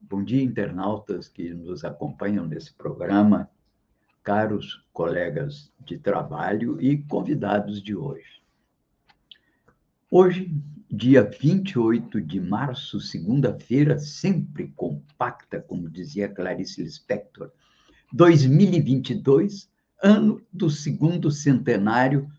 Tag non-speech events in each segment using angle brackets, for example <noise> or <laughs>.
Bom dia, internautas que nos acompanham nesse programa, caros colegas de trabalho e convidados de hoje. Hoje, dia 28 de março, segunda-feira, sempre compacta, como dizia Clarice Lispector, 2022, ano do segundo centenário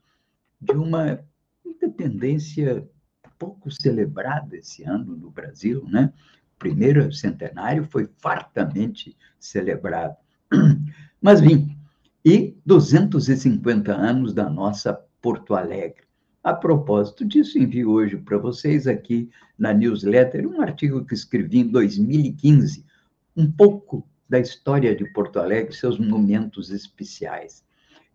de uma independência pouco celebrada esse ano no Brasil, né? Primeiro centenário foi fartamente celebrado. <clears throat> Mas vim, e 250 anos da nossa Porto Alegre. A propósito disso, envio hoje para vocês aqui na newsletter um artigo que escrevi em 2015, um pouco da história de Porto Alegre, seus momentos especiais.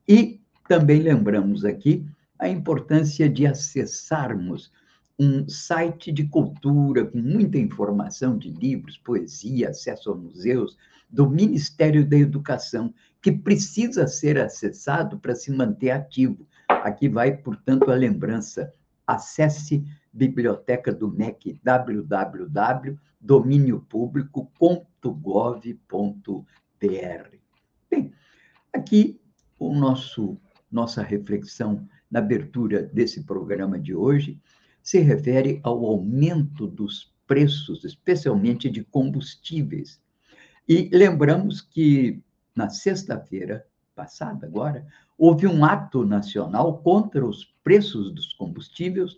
E também lembramos aqui a importância de acessarmos um site de cultura com muita informação de livros, poesia, acesso a museus, do Ministério da Educação, que precisa ser acessado para se manter ativo. Aqui vai, portanto, a lembrança. Acesse Biblioteca do MEC, www.dominiopublico.gov.br. Bem, aqui o nosso nossa reflexão na abertura desse programa de hoje se refere ao aumento dos preços, especialmente de combustíveis. E lembramos que na sexta-feira passada, agora, houve um ato nacional contra os preços dos combustíveis,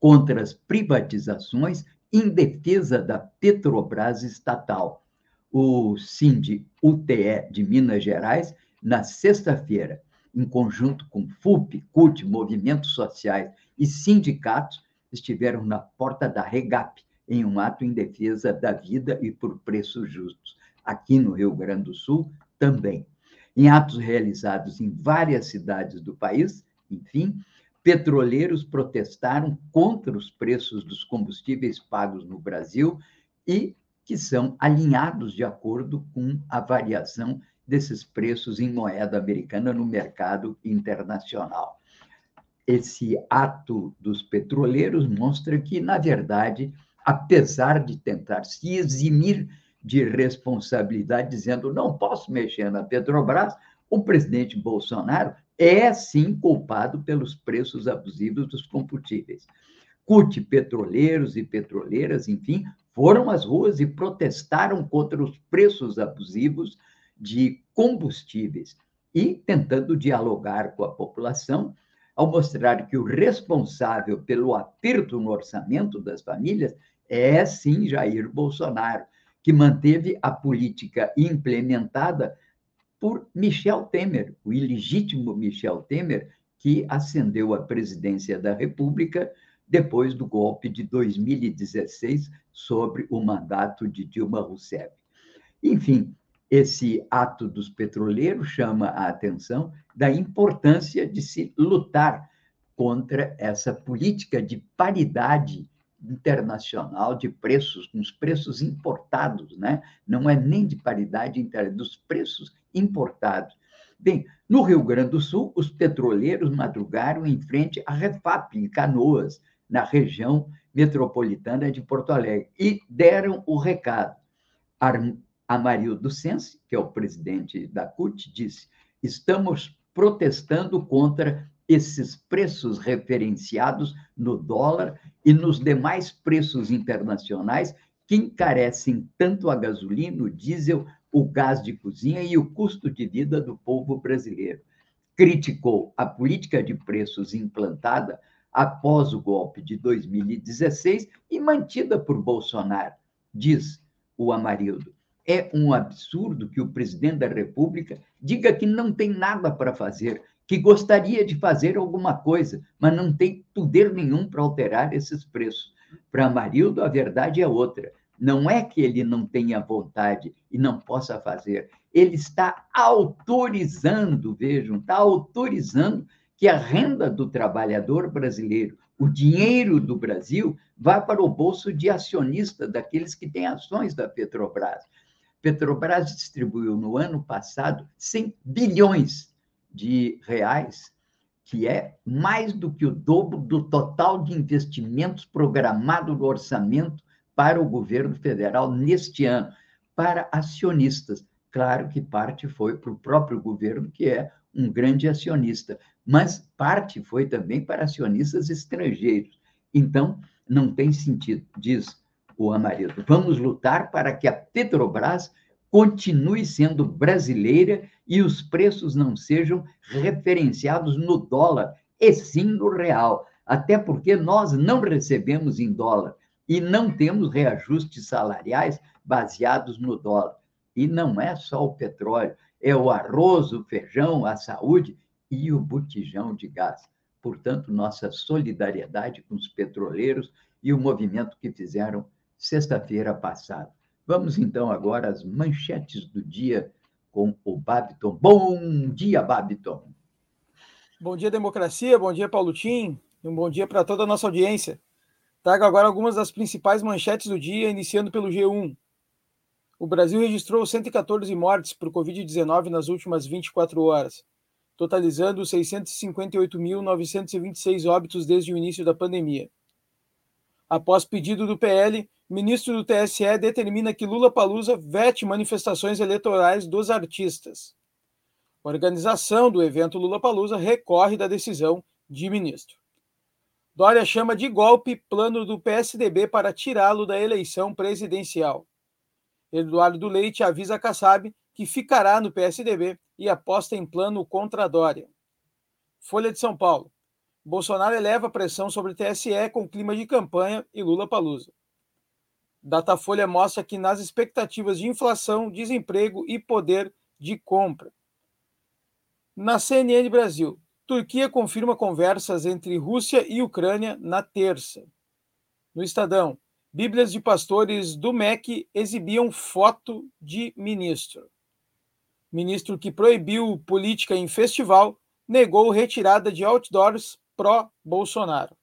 contra as privatizações, em defesa da Petrobras estatal. O Sind UTE de Minas Gerais, na sexta-feira, em conjunto com FUP, CUT, movimentos sociais e sindicatos, estiveram na porta da REGAP, em um ato em defesa da vida e por preços justos. Aqui no Rio Grande do Sul, também. Em atos realizados em várias cidades do país, enfim, petroleiros protestaram contra os preços dos combustíveis pagos no Brasil e que são alinhados de acordo com a variação desses preços em moeda americana no mercado internacional esse ato dos petroleiros mostra que, na verdade, apesar de tentar se eximir de responsabilidade, dizendo não posso mexer na Petrobras, o presidente Bolsonaro é sim culpado pelos preços abusivos dos combustíveis. CUT, petroleiros e petroleiras, enfim, foram às ruas e protestaram contra os preços abusivos de combustíveis e tentando dialogar com a população ao mostrar que o responsável pelo aperto no orçamento das famílias é sim Jair Bolsonaro, que manteve a política implementada por Michel Temer, o ilegítimo Michel Temer, que ascendeu à presidência da República depois do golpe de 2016 sobre o mandato de Dilma Rousseff. Enfim, esse ato dos petroleiros chama a atenção da importância de se lutar contra essa política de paridade internacional de preços, com os preços importados, né? não é nem de paridade interna, dos preços importados. Bem, no Rio Grande do Sul, os petroleiros madrugaram em frente à Refap, em Canoas, na região metropolitana de Porto Alegre, e deram o recado. Amarildo Sense, que é o presidente da CUT, disse: estamos protestando contra esses preços referenciados no dólar e nos demais preços internacionais que encarecem tanto a gasolina, o diesel, o gás de cozinha e o custo de vida do povo brasileiro. Criticou a política de preços implantada após o golpe de 2016 e mantida por Bolsonaro, diz o Amarildo. É um absurdo que o presidente da República diga que não tem nada para fazer, que gostaria de fazer alguma coisa, mas não tem poder nenhum para alterar esses preços. Para Amarildo, a verdade é outra. Não é que ele não tenha vontade e não possa fazer. Ele está autorizando, vejam, está autorizando que a renda do trabalhador brasileiro, o dinheiro do Brasil, vá para o bolso de acionista daqueles que têm ações da Petrobras. Petrobras distribuiu no ano passado 100 bilhões de reais, que é mais do que o dobro do total de investimentos programado no orçamento para o governo federal neste ano, para acionistas. Claro que parte foi para o próprio governo, que é um grande acionista, mas parte foi também para acionistas estrangeiros. Então, não tem sentido, diz o Amarildo. Vamos lutar para que a Petrobras continue sendo brasileira e os preços não sejam referenciados no dólar, e sim no real. Até porque nós não recebemos em dólar e não temos reajustes salariais baseados no dólar. E não é só o petróleo, é o arroz, o feijão, a saúde e o botijão de gás. Portanto, nossa solidariedade com os petroleiros e o movimento que fizeram sexta-feira passada. Vamos então agora às manchetes do dia com o Babiton. Bom dia, Babiton. Bom dia, democracia. Bom dia, Paulo Tim. Um bom dia para toda a nossa audiência. Trago agora algumas das principais manchetes do dia, iniciando pelo G1. O Brasil registrou 114 mortes por Covid-19 nas últimas 24 horas totalizando 658.926 óbitos desde o início da pandemia. Após pedido do PL, ministro do TSE determina que Lula Palusa vete manifestações eleitorais dos artistas. Organização do evento Lula Palusa recorre da decisão de ministro. Dória chama de golpe plano do PSDB para tirá-lo da eleição presidencial. Eduardo Leite avisa a Kassab que ficará no PSDB e aposta em plano contra Dória. Folha de São Paulo. Bolsonaro eleva pressão sobre o TSE com clima de campanha e Lula palusa. Datafolha mostra que nas expectativas de inflação, desemprego e poder de compra. Na CNN Brasil, Turquia confirma conversas entre Rússia e Ucrânia na terça. No Estadão, Bíblias de pastores do MEC exibiam foto de ministro ministro que proibiu política em festival, negou retirada de outdoors pró-Bolsonaro.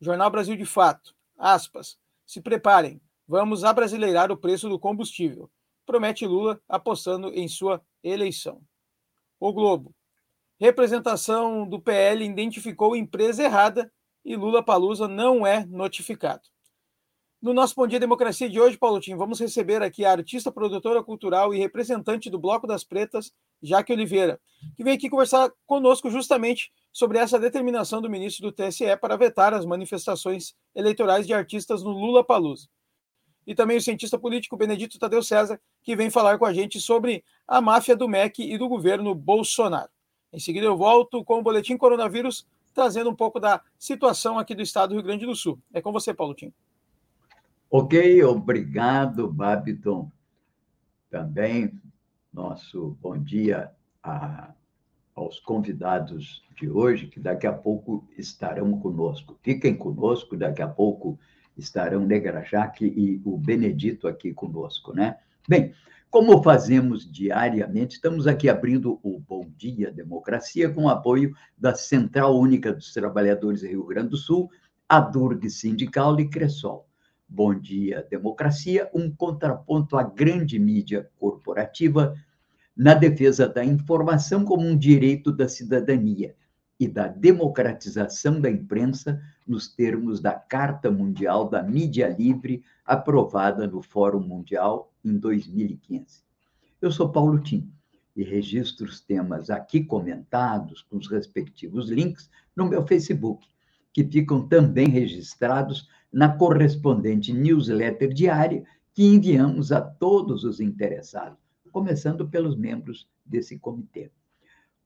Jornal Brasil de Fato, aspas, se preparem, vamos abrasileirar o preço do combustível, promete Lula apostando em sua eleição. O Globo, representação do PL identificou empresa errada e Lula Palusa não é notificado. No nosso Bom Dia Democracia de hoje, Paulotinho, vamos receber aqui a artista, produtora cultural e representante do Bloco das Pretas, Jaque Oliveira, que vem aqui conversar conosco justamente sobre essa determinação do ministro do TSE para vetar as manifestações eleitorais de artistas no Lula Palusa. E também o cientista político Benedito Tadeu César, que vem falar com a gente sobre a máfia do MEC e do governo Bolsonaro. Em seguida, eu volto com o Boletim Coronavírus, trazendo um pouco da situação aqui do estado do Rio Grande do Sul. É com você, Paulotinho. Ok, obrigado, Babiton. Também nosso bom dia a, aos convidados de hoje, que daqui a pouco estarão conosco. Fiquem conosco, daqui a pouco estarão Negrajaque e o Benedito aqui conosco, né? Bem, como fazemos diariamente, estamos aqui abrindo o Bom Dia Democracia com o apoio da Central Única dos Trabalhadores do Rio Grande do Sul, a Durg Sindical e Cressol. Bom Dia Democracia, um contraponto à grande mídia corporativa na defesa da informação como um direito da cidadania e da democratização da imprensa nos termos da Carta Mundial da Mídia Livre, aprovada no Fórum Mundial em 2015. Eu sou Paulo Tim e registro os temas aqui comentados com os respectivos links no meu Facebook, que ficam também registrados na correspondente newsletter diária que enviamos a todos os interessados, começando pelos membros desse comitê.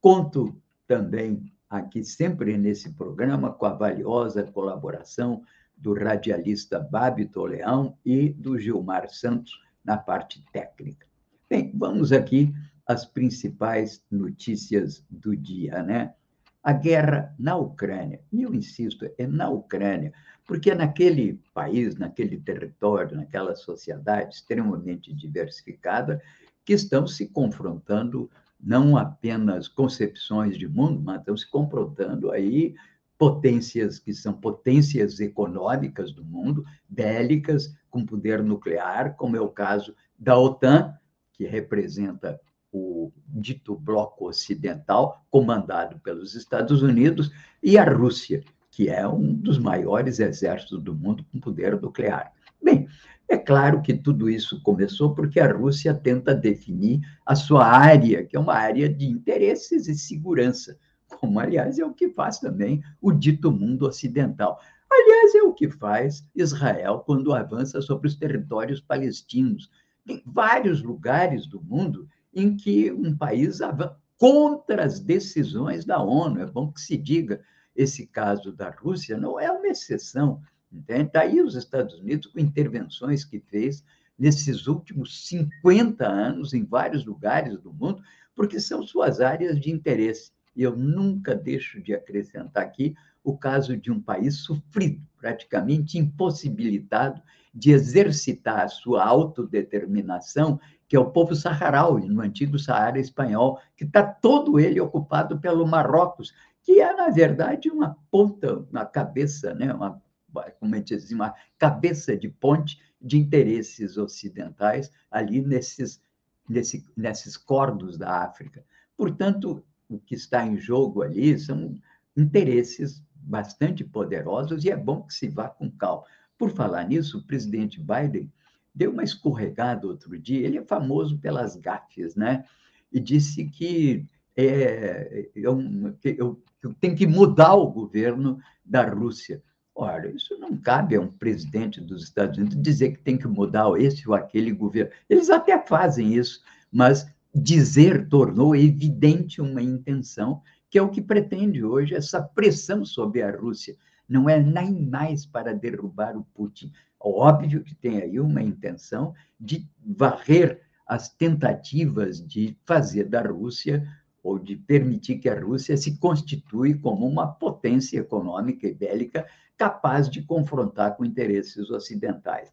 Conto também aqui sempre nesse programa com a valiosa colaboração do radialista Babito Leão e do Gilmar Santos na parte técnica. Bem, vamos aqui às principais notícias do dia, né? a guerra na Ucrânia. E eu insisto, é na Ucrânia, porque é naquele país, naquele território, naquela sociedade extremamente diversificada, que estão se confrontando não apenas concepções de mundo, mas estão se confrontando aí potências que são potências econômicas do mundo, bélicas, com poder nuclear, como é o caso da OTAN, que representa o dito bloco ocidental, comandado pelos Estados Unidos, e a Rússia, que é um dos maiores exércitos do mundo com poder nuclear. Bem, é claro que tudo isso começou porque a Rússia tenta definir a sua área, que é uma área de interesses e segurança, como, aliás, é o que faz também o dito mundo ocidental. Aliás, é o que faz Israel quando avança sobre os territórios palestinos. Tem vários lugares do mundo em que um país avança contra as decisões da ONU. É bom que se diga, esse caso da Rússia não é uma exceção. Está aí os Estados Unidos com intervenções que fez nesses últimos 50 anos em vários lugares do mundo, porque são suas áreas de interesse. E eu nunca deixo de acrescentar aqui o caso de um país sofrido, praticamente impossibilitado de exercitar a sua autodeterminação, que é o povo saharaui, no antigo Saara espanhol, que está todo ele ocupado pelo Marrocos, que é, na verdade, uma ponta, uma cabeça, né? uma, como diz, assim, uma cabeça de ponte de interesses ocidentais ali nesses, nesse, nesses cordos da África. Portanto, o que está em jogo ali são interesses bastante poderosos e é bom que se vá com calma. Por falar nisso, o presidente Biden deu uma escorregada outro dia, ele é famoso pelas gafes, né? E disse que é, eu, eu, eu tenho que mudar o governo da Rússia. Olha, isso não cabe a um presidente dos Estados Unidos dizer que tem que mudar esse ou aquele governo. Eles até fazem isso, mas dizer tornou evidente uma intenção, que é o que pretende hoje essa pressão sobre a Rússia. Não é nem mais para derrubar o Putin. Óbvio que tem aí uma intenção de varrer as tentativas de fazer da Rússia ou de permitir que a Rússia se constitui como uma potência econômica e bélica capaz de confrontar com interesses ocidentais.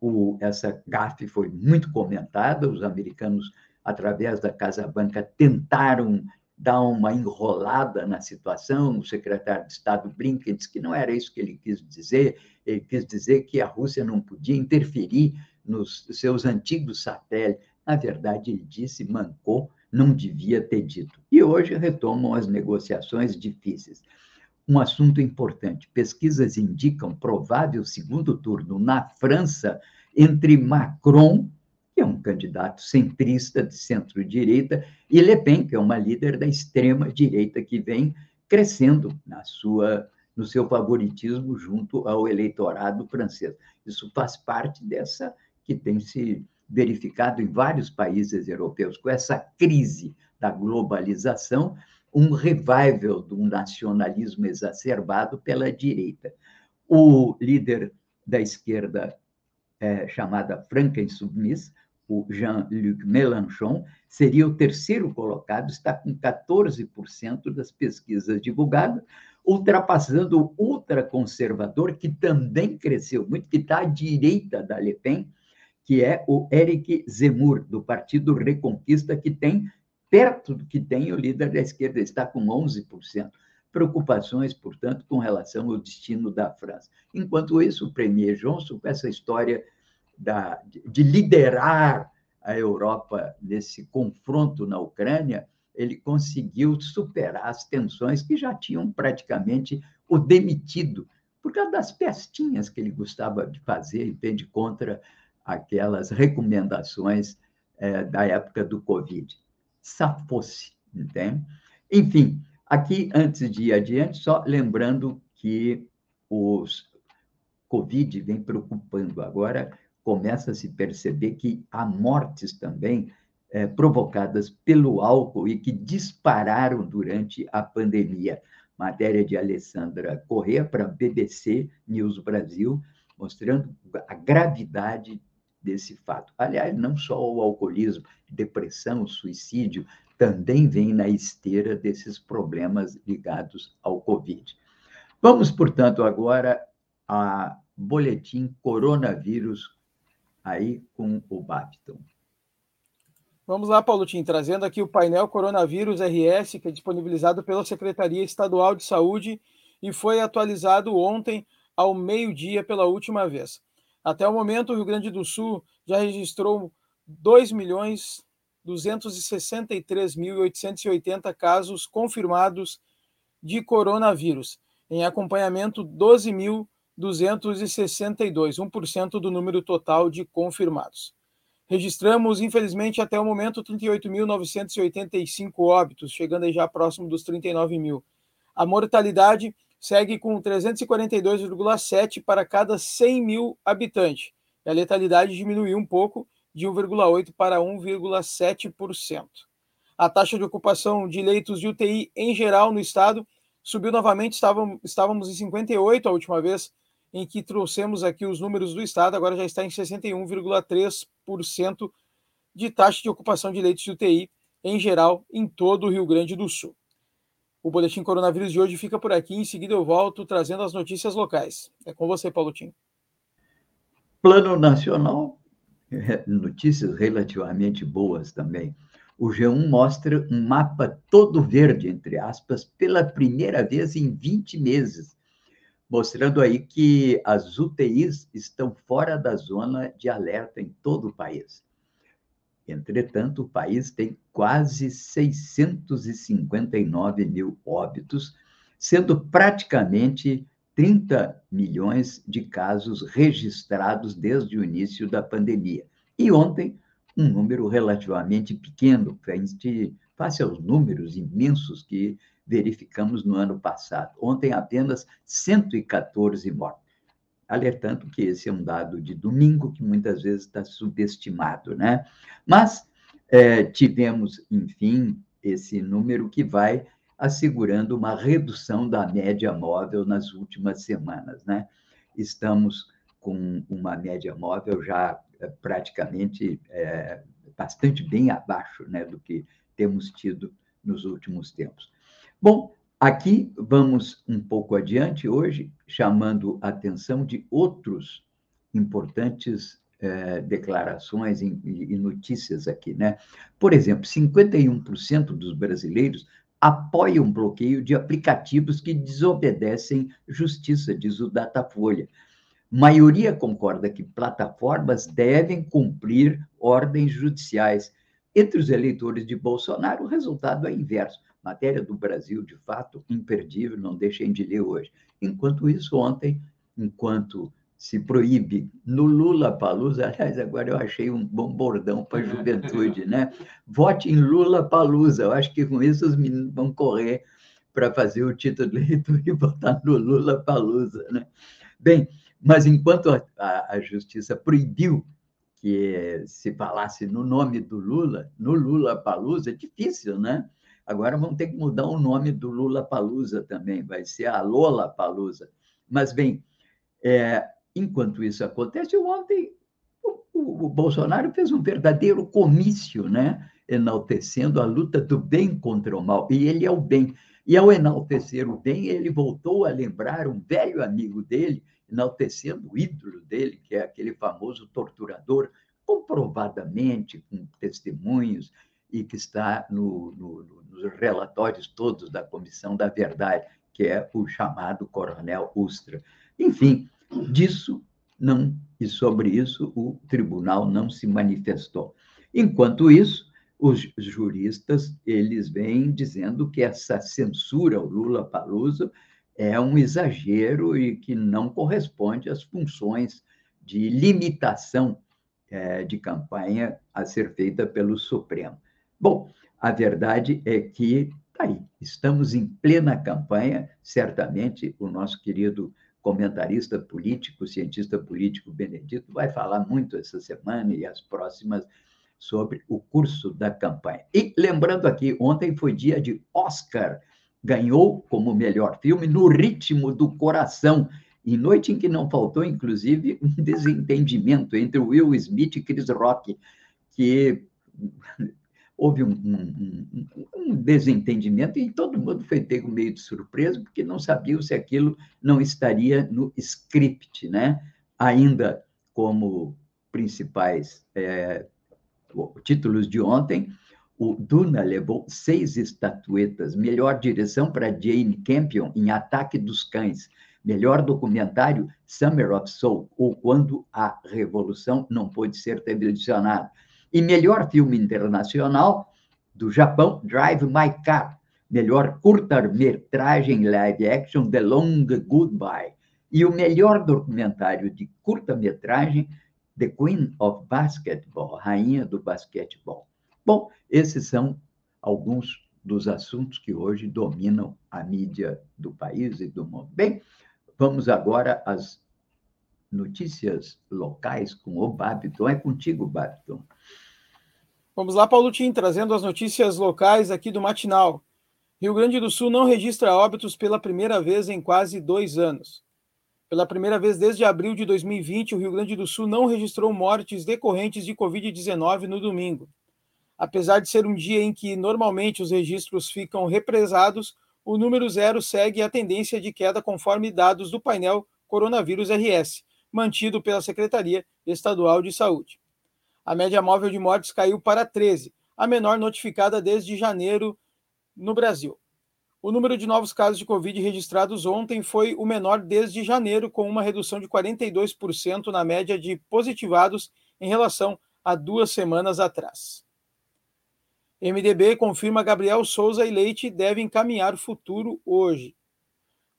O, essa gafe foi muito comentada, os americanos através da Casa Branca, tentaram dar uma enrolada na situação. O secretário de Estado Blinken disse que não era isso que ele quis dizer, ele quis dizer que a Rússia não podia interferir nos seus antigos satélites. Na verdade, ele disse, mancou, não devia ter dito. E hoje retomam as negociações difíceis. Um assunto importante: pesquisas indicam provável segundo turno na França entre Macron que é um candidato centrista de centro-direita, e Le Pen, que é uma líder da extrema-direita que vem crescendo na sua no seu favoritismo junto ao eleitorado francês. Isso faz parte dessa que tem se verificado em vários países europeus, com essa crise da globalização, um revival do nacionalismo exacerbado pela direita. O líder da esquerda, é, chamada franca insubmissa, o Jean-Luc Mélenchon, seria o terceiro colocado, está com 14% das pesquisas divulgadas, ultrapassando o ultraconservador, que também cresceu muito, que está à direita da Le Pen, que é o Eric Zemmour, do Partido Reconquista, que tem, perto do que tem o líder da esquerda, está com 11%. Preocupações, portanto, com relação ao destino da França. Enquanto isso, o Premier Johnson, com essa história da, de liderar a Europa nesse confronto na Ucrânia, ele conseguiu superar as tensões que já tinham praticamente o demitido, por causa das pestinhas que ele gostava de fazer, entende, contra aquelas recomendações é, da época do Covid. Safou-se, entende? Enfim, aqui, antes de ir adiante, só lembrando que os Covid vem preocupando agora começa a se perceber que há mortes também é, provocadas pelo álcool e que dispararam durante a pandemia. Matéria de Alessandra Corrêa para BBC News Brasil, mostrando a gravidade desse fato. Aliás, não só o alcoolismo, depressão, suicídio, também vem na esteira desses problemas ligados ao Covid. Vamos, portanto, agora a boletim coronavírus aí com o Bapton. Vamos lá, Paulo Tim, trazendo aqui o painel Coronavírus RS, que é disponibilizado pela Secretaria Estadual de Saúde e foi atualizado ontem ao meio-dia pela última vez. Até o momento, o Rio Grande do Sul já registrou 2.263.880 casos confirmados de coronavírus. Em acompanhamento, 12.262, 1% do número total de confirmados. Registramos, infelizmente, até o momento, 38.985 óbitos, chegando aí já próximo dos 39 mil. A mortalidade segue com 342,7 para cada 100 mil habitantes. A letalidade diminuiu um pouco, de 1,8% para 1,7%. A taxa de ocupação de leitos de UTI em geral no estado subiu novamente, estávamos em 58 a última vez, em que trouxemos aqui os números do estado, agora já está em 61,3% de taxa de ocupação de leitos de UTI em geral em todo o Rio Grande do Sul. O boletim coronavírus de hoje fica por aqui, em seguida eu volto trazendo as notícias locais. É com você, Paulo Tim. Plano Nacional, é, notícias relativamente boas também. O G1 mostra um mapa todo verde, entre aspas, pela primeira vez em 20 meses mostrando aí que as UTIs estão fora da zona de alerta em todo o país. Entretanto, o país tem quase 659 mil óbitos, sendo praticamente 30 milhões de casos registrados desde o início da pandemia. E ontem, um número relativamente pequeno, frente face aos números imensos que verificamos no ano passado. Ontem, apenas 114 mortes. Alertando que esse é um dado de domingo que muitas vezes está subestimado, né? Mas é, tivemos, enfim, esse número que vai assegurando uma redução da média móvel nas últimas semanas, né? Estamos com uma média móvel já é, praticamente é, bastante bem abaixo né, do que temos tido nos últimos tempos. Bom, aqui vamos um pouco adiante hoje, chamando a atenção de outros importantes eh, declarações e, e notícias aqui, né? Por exemplo, 51% dos brasileiros apoiam bloqueio de aplicativos que desobedecem justiça, diz o Datafolha. Maioria concorda que plataformas devem cumprir ordens judiciais. Entre os eleitores de Bolsonaro, o resultado é inverso. Matéria do Brasil, de fato, imperdível, não deixem de ler hoje. Enquanto isso, ontem, enquanto se proíbe no Lula Palusa, aliás, agora eu achei um bom bordão para a juventude, né? <laughs> Vote em Lula Palusa. Eu acho que com isso os meninos vão correr para fazer o título de leitura e votar no Lula Palusa, né? Bem, mas enquanto a, a, a justiça proibiu que se falasse no nome do Lula, no Lula Palusa, é difícil, né? Agora vão ter que mudar o nome do Lula Palusa também, vai ser a Lola Palusa. Mas, bem, é, enquanto isso acontece, ontem o, o, o, Bolsonaro fez um verdadeiro comício, né? enaltecendo a luta do bem contra o mal, e ele é o bem. E ao enaltecer o bem, ele voltou a lembrar um velho amigo dele, enaltecendo o ídolo dele, que é aquele famoso torturador, comprovadamente, com testemunhos, e que está no, no, nos relatórios todos da Comissão da Verdade, que é o chamado Coronel Ustra. Enfim, disso não, e sobre isso o tribunal não se manifestou. Enquanto isso, os juristas eles vêm dizendo que essa censura ao Lula Paluso é um exagero e que não corresponde às funções de limitação é, de campanha a ser feita pelo Supremo. Bom, a verdade é que tá aí, estamos em plena campanha, certamente o nosso querido comentarista político, cientista político Benedito vai falar muito essa semana e as próximas sobre o curso da campanha. E lembrando aqui, ontem foi dia de Oscar, ganhou como melhor filme No Ritmo do Coração, em noite em que não faltou, inclusive, um desentendimento entre Will Smith e Chris Rock, que houve um, um, um, desentendimento e todo mundo foi pego meio de surpresa, porque não sabia se aquilo não estaria no script, né? Ainda como principais é, títulos de ontem, o Duna levou seis estatuetas, melhor direção para Jane Campion em Ataque dos Cães, melhor documentário Summer of Soul, ou Quando a Revolução Não Pôde Ser Televisionada, e melhor filme internacional do Japão, Drive My Car, melhor curta-metragem live action The Long Goodbye, e o melhor documentário de curta-metragem The Queen of Basketball, Rainha do Basquetebol. Bom, esses são alguns dos assuntos que hoje dominam a mídia do país e do mundo. Bem, vamos agora às notícias locais com o Babiton. É contigo, Babiton. Vamos lá, Paulo Tim, trazendo as notícias locais aqui do Matinal. Rio Grande do Sul não registra óbitos pela primeira vez em quase dois anos. Pela primeira vez desde abril de 2020, o Rio Grande do Sul não registrou mortes decorrentes de Covid-19 no domingo. Apesar de ser um dia em que normalmente os registros ficam represados, o número zero segue a tendência de queda conforme dados do painel Coronavírus RS, mantido pela Secretaria Estadual de Saúde. A média móvel de mortes caiu para 13, a menor notificada desde janeiro no Brasil. O número de novos casos de Covid registrados ontem foi o menor desde janeiro, com uma redução de 42% na média de positivados em relação a duas semanas atrás. MDB confirma Gabriel Souza e Leite devem encaminhar o futuro hoje.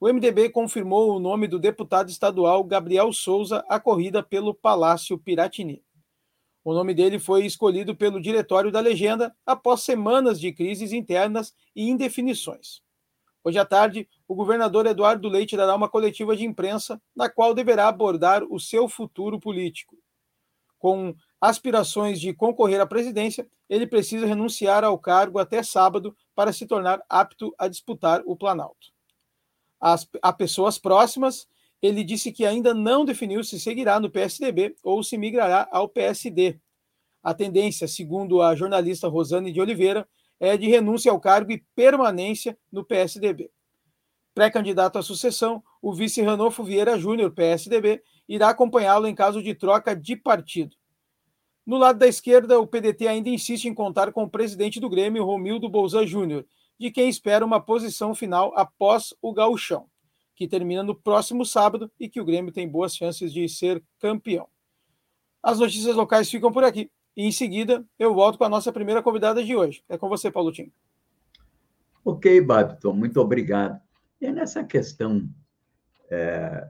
O MDB confirmou o nome do deputado estadual Gabriel Souza à corrida pelo Palácio Piratini. O nome dele foi escolhido pelo diretório da legenda após semanas de crises internas e indefinições. Hoje à tarde, o governador Eduardo Leite dará uma coletiva de imprensa na qual deverá abordar o seu futuro político. Com aspirações de concorrer à presidência, ele precisa renunciar ao cargo até sábado para se tornar apto a disputar o Planalto. As, a pessoas próximas, ele disse que ainda não definiu se seguirá no PSDB ou se migrará ao PSD. A tendência, segundo a jornalista Rosane de Oliveira, é de renúncia ao cargo e permanência no PSDB. Pré-candidato à sucessão, o vice Ranolfo Vieira Júnior, PSDB, irá acompanhá-lo em caso de troca de partido. No lado da esquerda, o PDT ainda insiste em contar com o presidente do Grêmio, Romildo Bolzan Júnior, de quem espera uma posição final após o gauchão, que termina no próximo sábado e que o Grêmio tem boas chances de ser campeão. As notícias locais ficam por aqui. E em seguida, eu volto com a nossa primeira convidada de hoje. É com você, Paulo Tim. Ok, Babton, muito obrigado. E nessa questão é,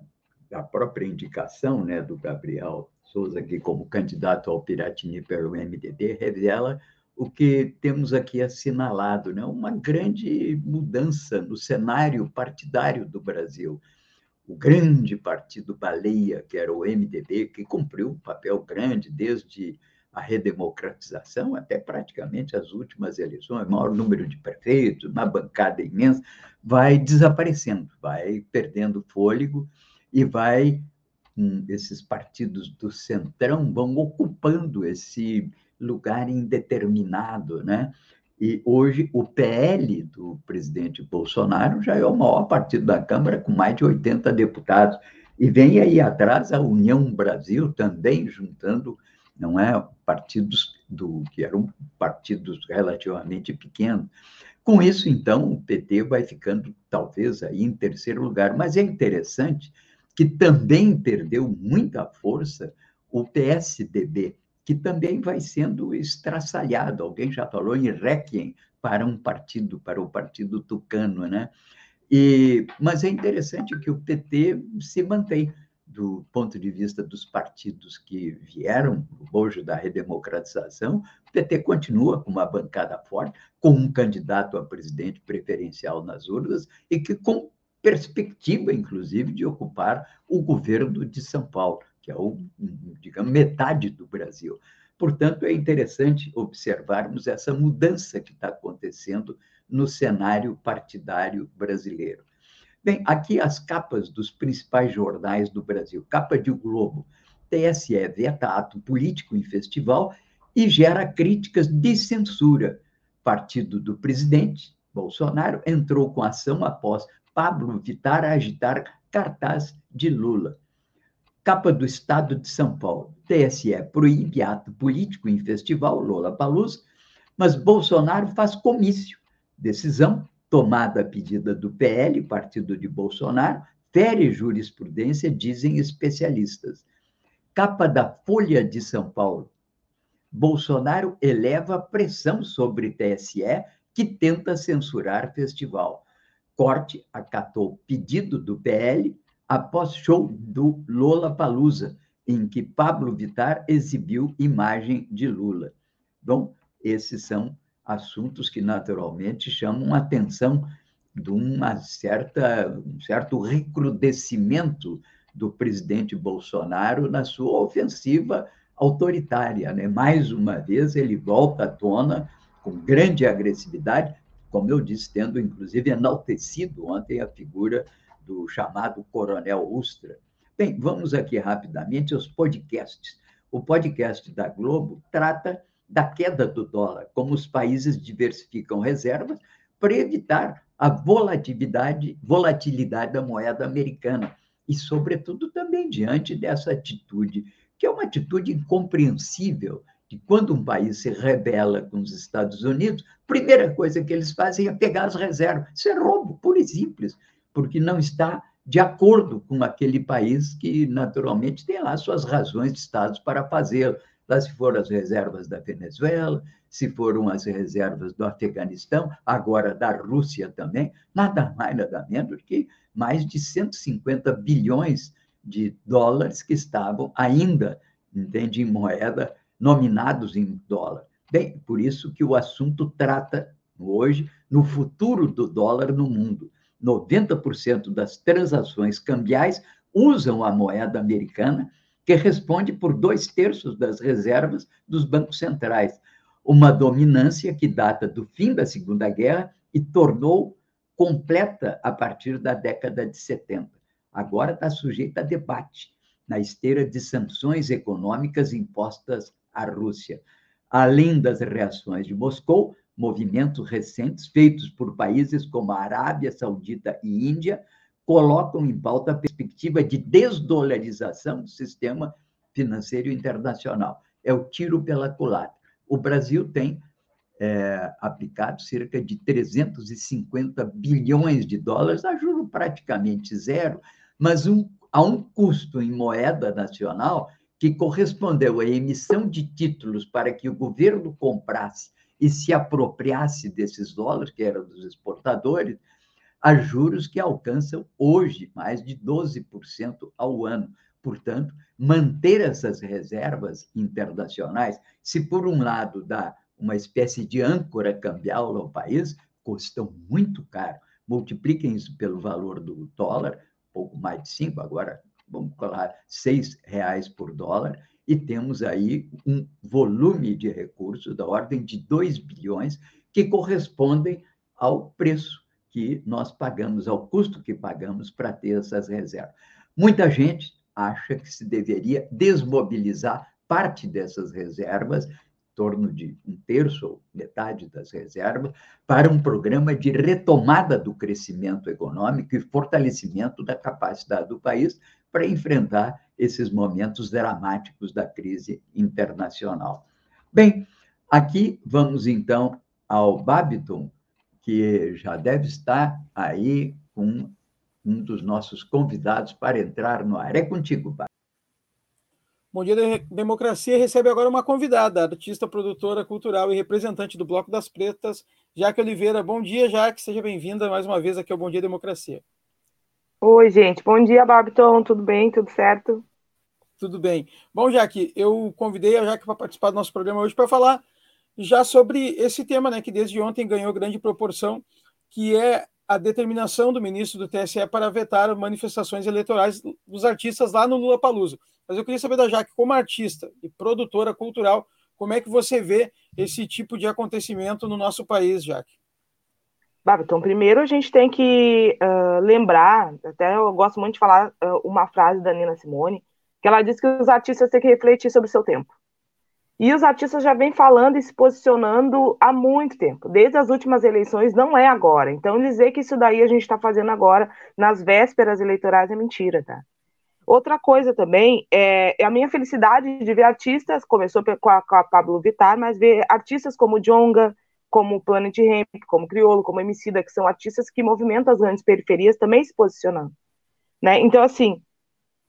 da própria indicação né, do Gabriel Souza aqui como candidato ao Piratini pelo MDB, revela o que temos aqui assinalado, né? uma grande mudança no cenário partidário do Brasil. O grande partido baleia, que era o MDB, que cumpriu um papel grande desde a redemocratização, até praticamente as últimas eleições, maior número de prefeitos, uma bancada imensa, vai desaparecendo, vai perdendo fôlego e vai hum, esses partidos do centrão vão ocupando esse lugar indeterminado, né? E hoje o PL do presidente Bolsonaro já é o maior partido da Câmara, com mais de 80 deputados. E vem aí atrás a União Brasil também juntando não é partidos do que eram partidos relativamente pequenos. Com isso, então, o PT vai ficando talvez aí em terceiro lugar, mas é interessante que também perdeu muita força o PSDB, que também vai sendo estraçalhado. Alguém já falou em Requiem para um partido, para o partido tucano, né? E, mas é interessante que o PT se mantém do ponto de vista dos partidos que vieram hoje da redemocratização, o PT continua com uma bancada forte, com um candidato a presidente preferencial nas urnas e que com perspectiva, inclusive, de ocupar o governo de São Paulo, que é o, digamos, metade do Brasil. Portanto, é interessante observarmos essa mudança que está acontecendo no cenário partidário brasileiro. Bem, aqui as capas dos principais jornais do Brasil. Capa de Globo. TSE veta ato político em festival e gera críticas de censura. Partido do presidente Bolsonaro entrou com ação após Pablo Vittar agitar cartaz de Lula. Capa do Estado de São Paulo. TSE proíbe ato político em festival Lula Palusa, mas Bolsonaro faz comício. Decisão tomada a pedida do PL, partido de Bolsonaro, fere jurisprudência, dizem especialistas. Capa da Folha de São Paulo. Bolsonaro eleva pressão sobre TSE, que tenta censurar festival. Corte acatou pedido do PL após show do Lola Palusa, em que Pablo Vittar exibiu imagem de Lula. Bom, esses são assuntos que naturalmente chamam a atenção de uma certa, um certo recrudescimento do presidente Bolsonaro na sua ofensiva autoritária. Né? Mais uma vez, ele volta à tona com grande agressividade, como eu disse, tendo inclusive enaltecido ontem a figura do chamado Coronel Ustra. Bem, vamos aqui rapidamente aos podcasts. O podcast da Globo trata da queda do dólar, como os países diversificam reservas para evitar a volatilidade, volatilidade da moeda americana e, sobretudo, também diante dessa atitude, que é uma atitude incompreensível de quando um país se rebela com os Estados Unidos, primeira coisa que eles fazem é pegar as reservas. Isso é roubo, puro e simples, porque não está de acordo com aquele país que, naturalmente, tem lá suas razões de Estado para fazê-lo lá se foram as reservas da Venezuela, se foram as reservas do Afeganistão, agora da Rússia também, nada mais, nada menos que mais de 150 bilhões de dólares que estavam ainda, entende, em moeda, nominados em dólar. Bem, por isso que o assunto trata hoje no futuro do dólar no mundo. 90% das transações cambiais usam a moeda americana que responde por dois terços das reservas dos bancos centrais, uma dominância que data do fim da Segunda Guerra e tornou completa a partir da década de 70. Agora está sujeita a debate na esteira de sanções econômicas impostas à Rússia. Além das reações de Moscou, movimentos recentes feitos por países como a Arábia Saudita e Índia colocam em pauta a perspectiva de desdolarização do sistema financeiro internacional. É o tiro pela culatra. O Brasil tem é, aplicado cerca de 350 bilhões de dólares a juro praticamente zero, mas um, a um custo em moeda nacional que correspondeu à emissão de títulos para que o governo comprasse e se apropriasse desses dólares, que eram dos exportadores, a juros que alcançam hoje mais de 12% ao ano. Portanto, manter essas reservas internacionais, se por um lado dá uma espécie de âncora cambial ao país, custam muito caro. Multipliquem isso pelo valor do dólar, pouco mais de cinco, agora vamos falar seis reais por dólar, e temos aí um volume de recursos da ordem de 2 bilhões que correspondem ao preço que nós pagamos, ao custo que pagamos para ter essas reservas. Muita gente acha que se deveria desmobilizar parte dessas reservas, em torno de um terço ou metade das reservas, para um programa de retomada do crescimento econômico e fortalecimento da capacidade do país para enfrentar esses momentos dramáticos da crise internacional. Bem, aqui vamos então ao Babiton, que já deve estar aí com um dos nossos convidados para entrar no ar. É contigo, Pai. Bom dia, Democracia recebe agora uma convidada, artista, produtora cultural e representante do Bloco das Pretas, Jaque Oliveira. Bom dia, Jaque, seja bem-vinda mais uma vez aqui ao Bom Dia Democracia. Oi, gente. Bom dia, Babiton. Tudo bem? Tudo certo? Tudo bem. Bom, Jaque, eu convidei a Jaque para participar do nosso programa hoje para falar já sobre esse tema, né, que desde ontem ganhou grande proporção, que é a determinação do ministro do TSE para vetar manifestações eleitorais dos artistas lá no Lula Paluso. Mas eu queria saber da Jaque, como artista e produtora cultural, como é que você vê esse tipo de acontecimento no nosso país, Jaque? Então, primeiro a gente tem que uh, lembrar, até eu gosto muito de falar uh, uma frase da Nina Simone, que ela diz que os artistas têm que refletir sobre o seu tempo. E os artistas já vêm falando e se posicionando há muito tempo, desde as últimas eleições, não é agora. Então, dizer que isso daí a gente está fazendo agora, nas vésperas eleitorais, é mentira, tá? Outra coisa também é, é, a minha felicidade de ver artistas, começou com a, a Pablo Vittar, mas ver artistas como Jonga, como Planet Hemp, como Criolo, como Emicida, que são artistas que movimentam as grandes periferias, também se posicionando. Né? Então, assim,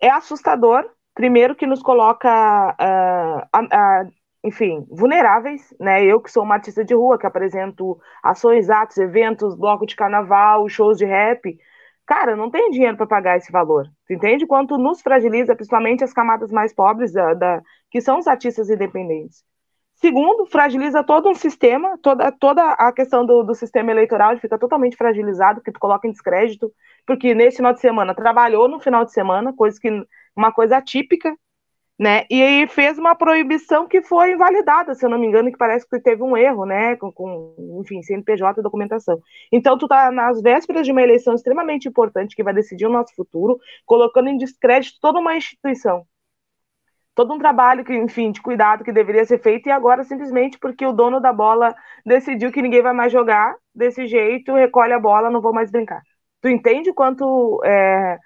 é assustador, primeiro que nos coloca uh, enfim, vulneráveis, né? Eu que sou uma artista de rua, que apresento ações, atos, eventos, bloco de carnaval, shows de rap, cara, não tem dinheiro para pagar esse valor. Tu entende quanto nos fragiliza, principalmente as camadas mais pobres, da, da, que são os artistas independentes. Segundo, fragiliza todo um sistema, toda, toda a questão do, do sistema eleitoral fica totalmente fragilizado, que tu coloca em descrédito, porque nesse final de semana trabalhou no final de semana, coisa que uma coisa atípica, né? E aí fez uma proibição que foi invalidada, se eu não me engano, que parece que teve um erro, né? Com, com enfim, CNPJ e documentação. Então, tu tá nas vésperas de uma eleição extremamente importante que vai decidir o nosso futuro, colocando em descrédito toda uma instituição. Todo um trabalho que, enfim, de cuidado que deveria ser feito, e agora, simplesmente porque o dono da bola decidiu que ninguém vai mais jogar desse jeito, recolhe a bola, não vou mais brincar. Tu entende quanto é,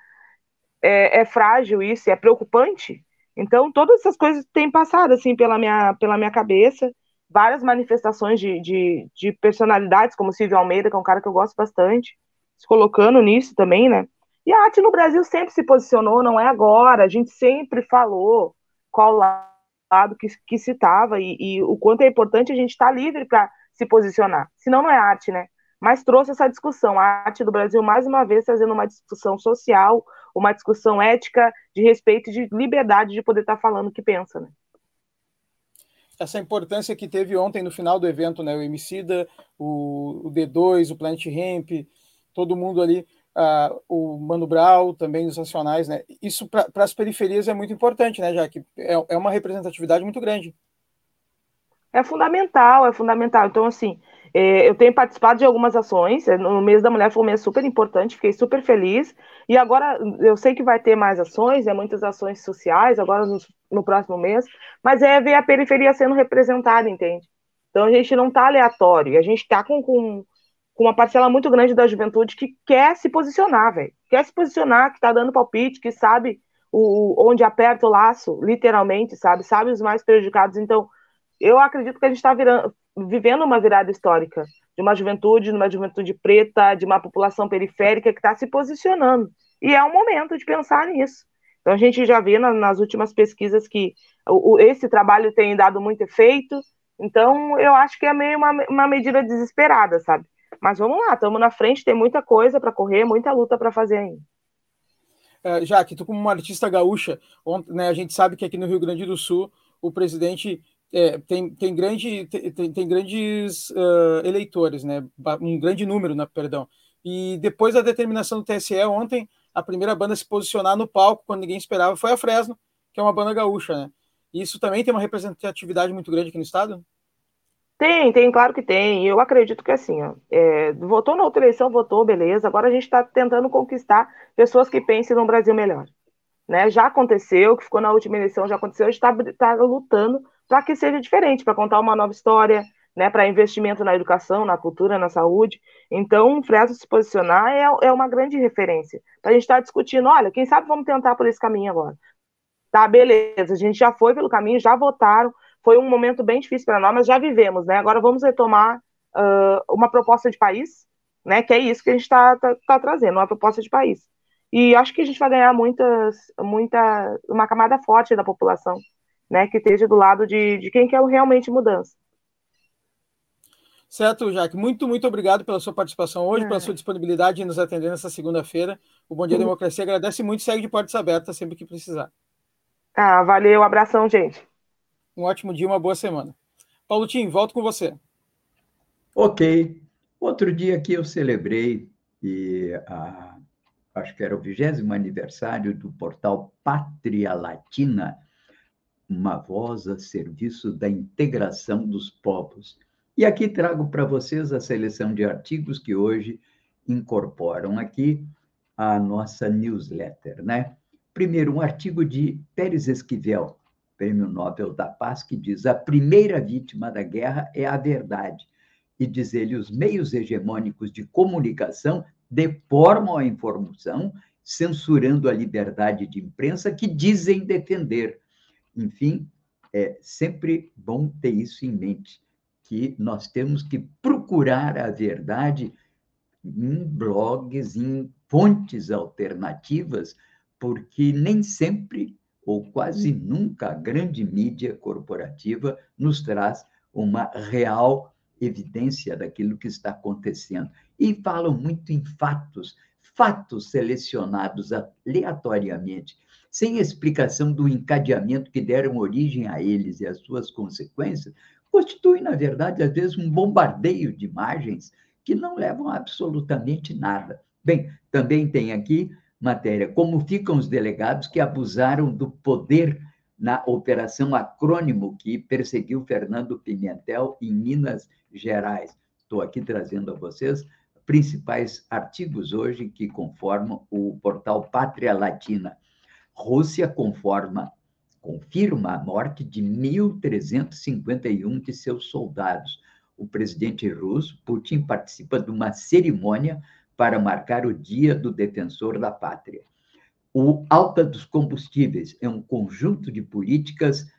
é, é frágil isso, é preocupante? Então, todas essas coisas têm passado, assim, pela minha, pela minha cabeça. Várias manifestações de, de, de personalidades, como Silvio Almeida, que é um cara que eu gosto bastante, se colocando nisso também, né? E a arte no Brasil sempre se posicionou, não é agora. A gente sempre falou qual lado que, que se estava e, e, o quanto é importante a gente estar tá livre para se posicionar. Senão não é arte, né? Mas trouxe essa discussão. A arte do Brasil, mais uma vez, trazendo uma discussão social, uma discussão ética, de respeito e de liberdade de poder estar falando o que pensa, né? Essa importância que teve ontem no final do evento, né? O Emicida, o, o D2, o Planet Ramp, todo mundo ali, uh, o Mano Brown, também os nacionais, né? Isso para as periferias é muito importante, né, já que é, é uma representatividade muito grande. É fundamental, é fundamental. Então, assim, é, eu tenho participado de algumas ações. É, no mês da mulher foi um mês super importante, fiquei super feliz. E agora eu sei que vai ter mais ações, é muitas ações sociais agora no, no próximo mês, mas é ver a periferia sendo representada, entende? Então a gente não está aleatório, a gente está com, com, com, uma parcela muito grande da juventude que quer se posicionar, velho. Quer se posicionar, que está dando palpite, que sabe o, onde aperta o laço, literalmente, sabe? Sabe os mais prejudicados. Então, eu acredito que a gente está vivendo uma virada histórica de uma juventude, de uma juventude preta, de uma população periférica que está se posicionando. E é um momento de pensar nisso. Então a gente já vê nas últimas pesquisas que o, esse trabalho tem dado muito efeito. Então eu acho que é meio uma, uma medida desesperada, sabe? Mas vamos lá, estamos na frente, tem muita coisa para correr, muita luta para fazer ainda. É, Jaque, tu como uma artista gaúcha, né, a gente sabe que aqui no Rio Grande do Sul o presidente é, tem, tem, grande, tem, tem grandes uh, eleitores, né? um grande número, né? perdão. E depois da determinação do TSE ontem, a primeira banda a se posicionar no palco, quando ninguém esperava, foi a Fresno, que é uma banda gaúcha. Né? Isso também tem uma representatividade muito grande aqui no estado? Tem, tem, claro que tem. Eu acredito que assim, ó, é, votou na outra eleição, votou, beleza. Agora a gente está tentando conquistar pessoas que pensem no Brasil melhor. Né? Já aconteceu, que ficou na última eleição, já aconteceu, a gente está tá lutando para que seja diferente, para contar uma nova história, né, para investimento na educação, na cultura, na saúde. Então, o Fresno se posicionar é, é uma grande referência. Para a gente estar tá discutindo, olha, quem sabe vamos tentar por esse caminho agora. Tá, beleza, a gente já foi pelo caminho, já votaram, foi um momento bem difícil para nós, mas já vivemos, né? Agora vamos retomar uh, uma proposta de país, né? Que é isso que a gente está tá, tá trazendo, uma proposta de país. E acho que a gente vai ganhar muitas, muita, uma camada forte da população né, que esteja do lado de, de quem quer realmente mudança. Certo, Jaque. Muito, muito obrigado pela sua participação hoje, é. pela sua disponibilidade em nos atender nessa segunda-feira. O Bom Dia uhum. Democracia agradece muito e segue de portas abertas sempre que precisar. Ah, valeu, abração, gente. Um ótimo dia, uma boa semana. Paulo Tim, volto com você. Ok. Outro dia que eu celebrei, e a, acho que era o vigésimo aniversário do portal Pátria Latina, uma voz a serviço da integração dos povos. E aqui trago para vocês a seleção de artigos que hoje incorporam aqui a nossa newsletter, né? Primeiro, um artigo de Pérez Esquivel, Prêmio Nobel da Paz, que diz: a primeira vítima da guerra é a verdade. E diz ele: os meios hegemônicos de comunicação deformam a informação, censurando a liberdade de imprensa que dizem defender. Enfim, é sempre bom ter isso em mente, que nós temos que procurar a verdade em blogs, em fontes alternativas, porque nem sempre ou quase nunca a grande mídia corporativa nos traz uma real evidência daquilo que está acontecendo. E falam muito em fatos, fatos selecionados aleatoriamente, sem explicação do encadeamento que deram origem a eles e as suas consequências, constituem, na verdade, às vezes, um bombardeio de imagens que não levam absolutamente nada. Bem, também tem aqui matéria como ficam os delegados que abusaram do poder na operação Acrônimo que perseguiu Fernando Pimentel em Minas Gerais. Estou aqui trazendo a vocês principais artigos hoje que conformam o portal Pátria Latina. Rússia conforma, confirma a morte de 1.351 de seus soldados. O presidente russo, Putin, participa de uma cerimônia para marcar o Dia do Defensor da Pátria. O Alta dos Combustíveis é um conjunto de políticas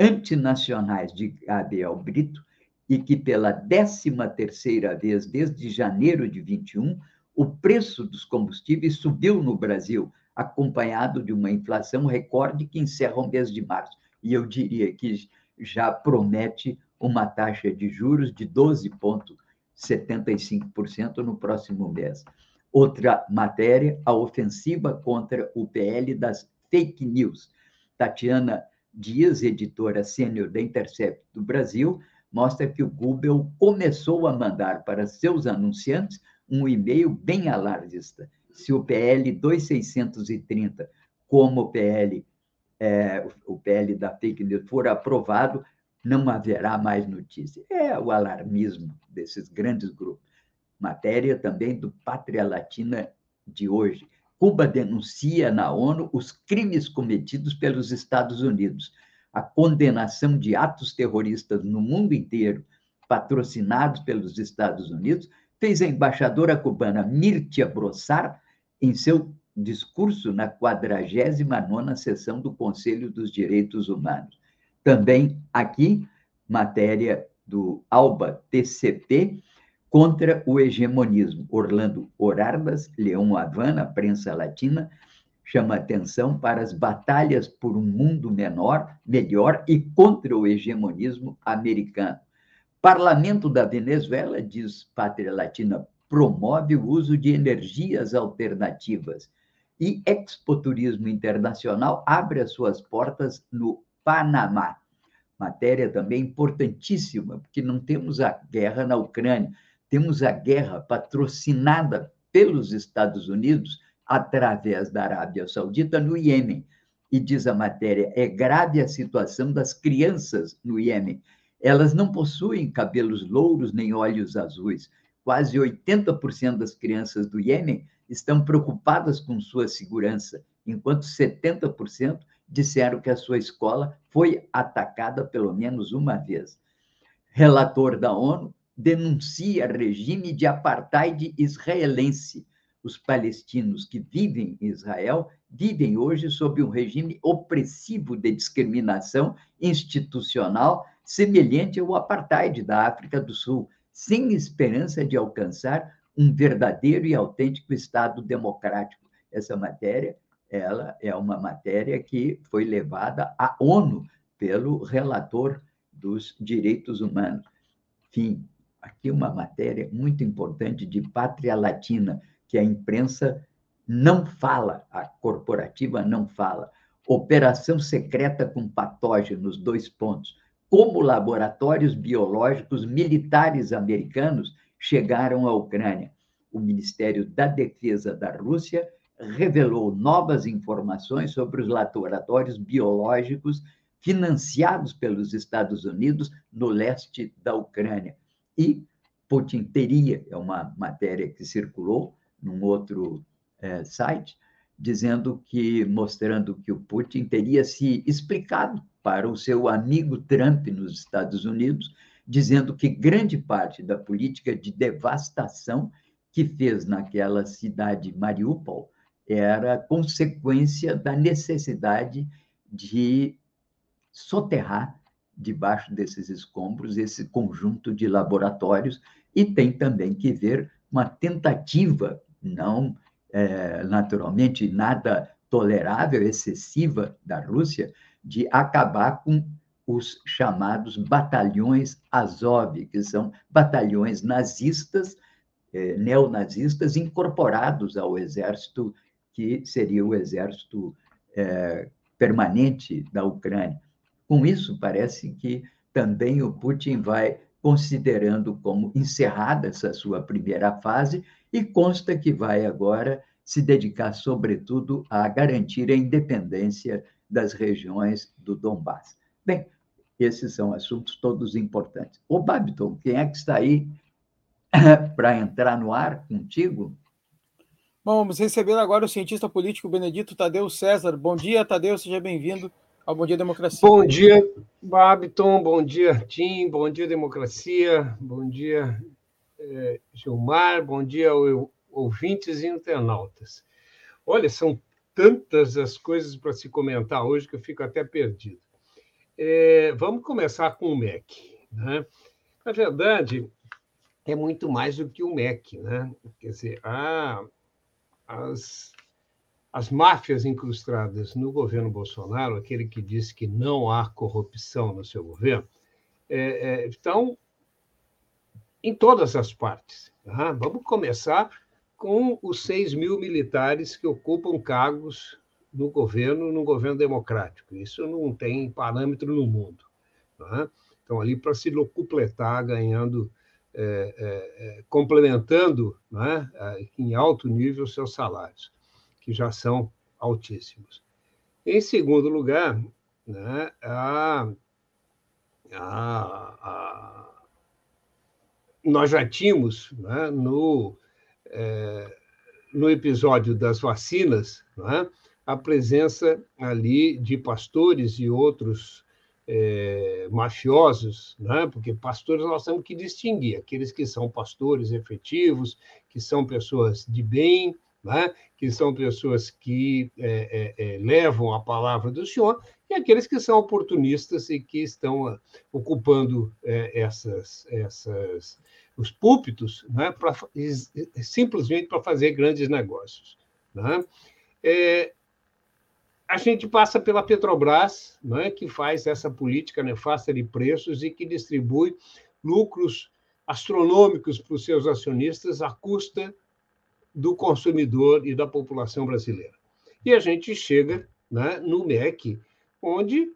antinacionais de Gabriel Brito e que pela 13 terceira vez desde janeiro de 21, o preço dos combustíveis subiu no Brasil, acompanhado de uma inflação recorde que encerra o mês de março. E eu diria que já promete uma taxa de juros de 12,75% no próximo mês. Outra matéria, a ofensiva contra o PL das fake news. Tatiana Dias, editora sênior da Intercept do Brasil, mostra que o Google começou a mandar para seus anunciantes um e-mail bem alarmista. Se o PL 2630, como o PL, é, o PL da fake news, for aprovado, não haverá mais notícia. É o alarmismo desses grandes grupos. Matéria também do Pátria Latina de hoje. Cuba denuncia na ONU os crimes cometidos pelos Estados Unidos a condenação de atos terroristas no mundo inteiro, patrocinados pelos Estados Unidos, fez a embaixadora cubana Mirtia Brossar em seu discurso na 49ª sessão do Conselho dos Direitos Humanos. Também aqui, matéria do Alba TCP, contra o hegemonismo. Orlando Orarbas, Leão Havana, prensa latina, chama atenção para as batalhas por um mundo menor, melhor e contra o hegemonismo americano. Parlamento da Venezuela, diz Pátria Latina, promove o uso de energias alternativas. E Expo Turismo Internacional abre as suas portas no Panamá. Matéria também importantíssima, porque não temos a guerra na Ucrânia, temos a guerra patrocinada pelos Estados Unidos através da Arábia Saudita no Iêmen. E diz a matéria: é grave a situação das crianças no Iêmen. Elas não possuem cabelos louros nem olhos azuis. Quase 80% das crianças do Iêmen estão preocupadas com sua segurança, enquanto 70% disseram que a sua escola foi atacada pelo menos uma vez. Relator da ONU denuncia regime de apartheid israelense os palestinos que vivem em Israel vivem hoje sob um regime opressivo de discriminação institucional semelhante ao apartheid da África do Sul, sem esperança de alcançar um verdadeiro e autêntico Estado democrático. Essa matéria, ela é uma matéria que foi levada à ONU pelo relator dos direitos humanos. Enfim, aqui uma matéria muito importante de pátria latina, que a imprensa não fala, a corporativa não fala. Operação secreta com patógenos, dois pontos. Como laboratórios biológicos militares americanos chegaram à Ucrânia. O Ministério da Defesa da Rússia revelou novas informações sobre os laboratórios biológicos financiados pelos Estados Unidos no leste da Ucrânia. E Putin teria, é uma matéria que circulou, num outro é, site, dizendo que, mostrando que o Putin teria se explicado para o seu amigo Trump nos Estados Unidos, dizendo que grande parte da política de devastação que fez naquela cidade Mariupol era consequência da necessidade de soterrar debaixo desses escombros esse conjunto de laboratórios. E tem também que ver uma tentativa, não é, naturalmente nada tolerável, excessiva da Rússia, de acabar com os chamados batalhões Azov, que são batalhões nazistas, eh, neonazistas, incorporados ao exército, que seria o exército eh, permanente da Ucrânia. Com isso, parece que também o Putin vai considerando como encerrada essa sua primeira fase e consta que vai agora se dedicar, sobretudo, a garantir a independência das regiões do Donbass. Bem, esses são assuntos todos importantes. O Babiton, quem é que está aí <clears throat> para entrar no ar contigo? Vamos receber agora o cientista político Benedito Tadeu César. Bom dia, Tadeu, seja bem-vindo ao Bom Dia Democracia. Bom dia, Babiton, bom dia, Tim, bom dia, Democracia, bom dia, eh, Gilmar, bom dia, ouvintes e internautas. Olha, são tantas as coisas para se comentar hoje que eu fico até perdido. É, vamos começar com o MEC. Né? Na verdade, é muito mais do que o MEC. Né? Quer dizer, há as, as máfias incrustadas no governo Bolsonaro, aquele que disse que não há corrupção no seu governo, é, é, estão em todas as partes. Tá? Vamos começar com os 6 mil militares que ocupam cargos no governo, no governo democrático. Isso não tem parâmetro no mundo. Né? Então, ali para se locupletar, ganhando, é, é, é, complementando né, em alto nível seus salários, que já são altíssimos. Em segundo lugar, né, a, a, a, nós já tínhamos né, no, é, no episódio das vacinas, né, a presença ali de pastores e outros é, mafiosos, né? porque pastores nós temos que distinguir aqueles que são pastores efetivos, que são pessoas de bem, né? que são pessoas que é, é, levam a palavra do Senhor, e aqueles que são oportunistas e que estão ocupando essas, essas, os púlpitos né? pra, simplesmente para fazer grandes negócios. Né? É, a gente passa pela Petrobras, né, que faz essa política nefasta de preços e que distribui lucros astronômicos para os seus acionistas à custa do consumidor e da população brasileira. E a gente chega né, no MEC, onde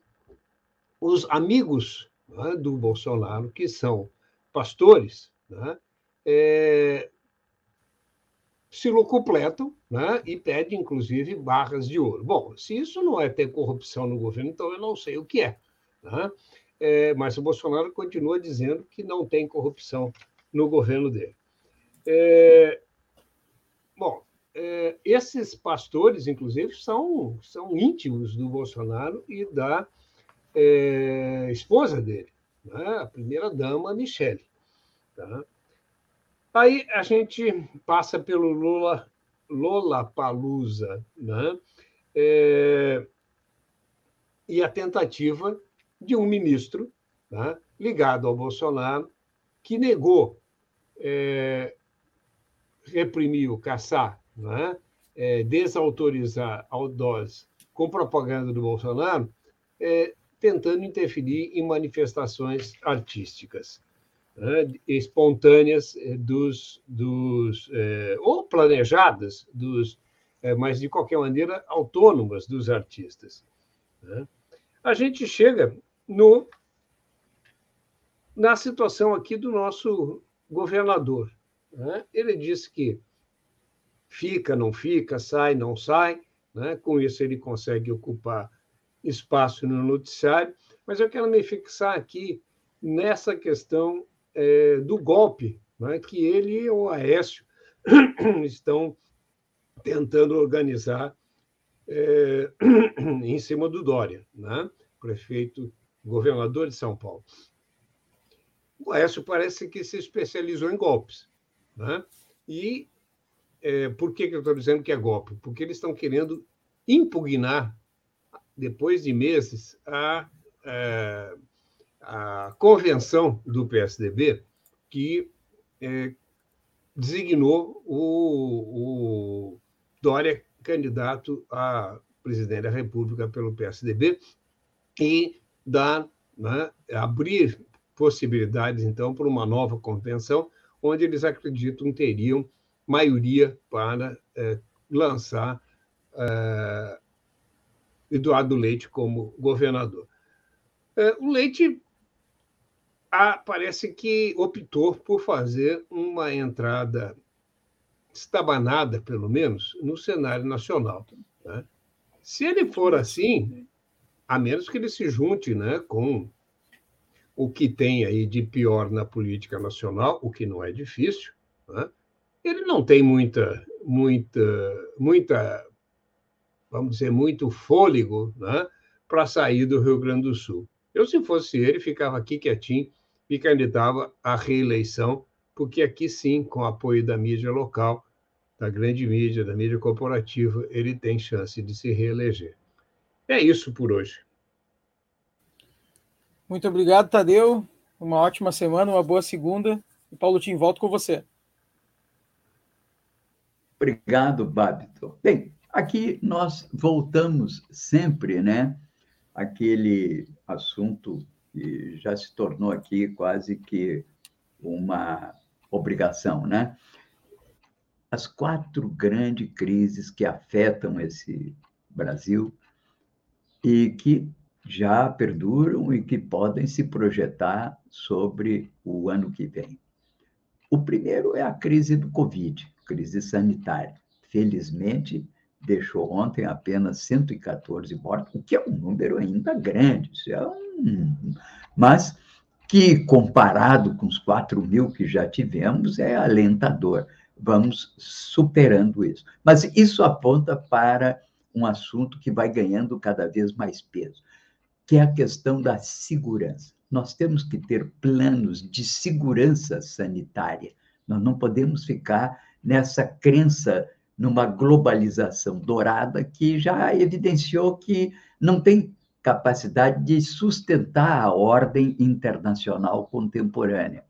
os amigos né, do Bolsonaro, que são pastores, né, é, se locupletam né, e pede, inclusive, barras de ouro. Bom, se isso não é ter corrupção no governo, então eu não sei o que é. Né? é mas o Bolsonaro continua dizendo que não tem corrupção no governo dele. É, bom, é, esses pastores, inclusive, são, são íntimos do Bolsonaro e da é, esposa dele, né? a primeira-dama, Michele. Tá? Aí a gente passa pelo Lula, Lola Palusa, né? É, e a tentativa de um ministro né, ligado ao Bolsonaro que negou é, reprimir, caçar, né, é, desautorizar com propaganda do Bolsonaro, é, tentando interferir em manifestações artísticas espontâneas eh, dos, dos é, ou planejadas dos, é, mas de qualquer maneira autônomas dos artistas. Né? A gente chega no na situação aqui do nosso governador. Né? Ele disse que fica, não fica, sai, não sai. Né? Com isso ele consegue ocupar espaço no noticiário. Mas eu quero me fixar aqui nessa questão é, do golpe né, que ele e o Aécio <clears throat> estão tentando organizar é, <clears throat> em cima do Dória. Né? prefeito, governador de São Paulo. O Aécio parece que se especializou em golpes. Né? E é, por que, que eu estou dizendo que é golpe? Porque eles estão querendo impugnar, depois de meses, a, a, é, a convenção do PSDB que é, designou o, o Dória candidato a presidente da República pelo PSDB e dar, né, abrir possibilidades, então, para uma nova convenção, onde eles acreditam teriam maioria para é, lançar é, Eduardo Leite como governador. É, o Leite ah, parece que optou por fazer uma entrada estabanada, pelo menos, no cenário nacional. Né? Se ele for assim, a menos que ele se junte né, com o que tem aí de pior na política nacional, o que não é difícil, né? ele não tem muita, muita, muita, vamos dizer, muito fôlego né, para sair do Rio Grande do Sul. Eu, se fosse ele, ficava aqui quietinho e candidava à reeleição, porque aqui sim, com o apoio da mídia local, da grande mídia, da mídia corporativa, ele tem chance de se reeleger. É isso por hoje. Muito obrigado, Tadeu. Uma ótima semana, uma boa segunda. E Paulo Tim, volto com você. Obrigado, Babito. Bem, aqui nós voltamos sempre, né? Aquele assunto que já se tornou aqui quase que uma obrigação, né? As quatro grandes crises que afetam esse Brasil e que já perduram e que podem se projetar sobre o ano que vem. O primeiro é a crise do Covid, crise sanitária. Felizmente, deixou ontem apenas 114 mortos, o que é um número ainda grande, é um... mas que, comparado com os 4 mil que já tivemos, é alentador. Vamos superando isso. Mas isso aponta para um assunto que vai ganhando cada vez mais peso, que é a questão da segurança nós temos que ter planos de segurança sanitária. Nós não podemos ficar nessa crença numa globalização dourada que já evidenciou que não tem capacidade de sustentar a ordem internacional contemporânea.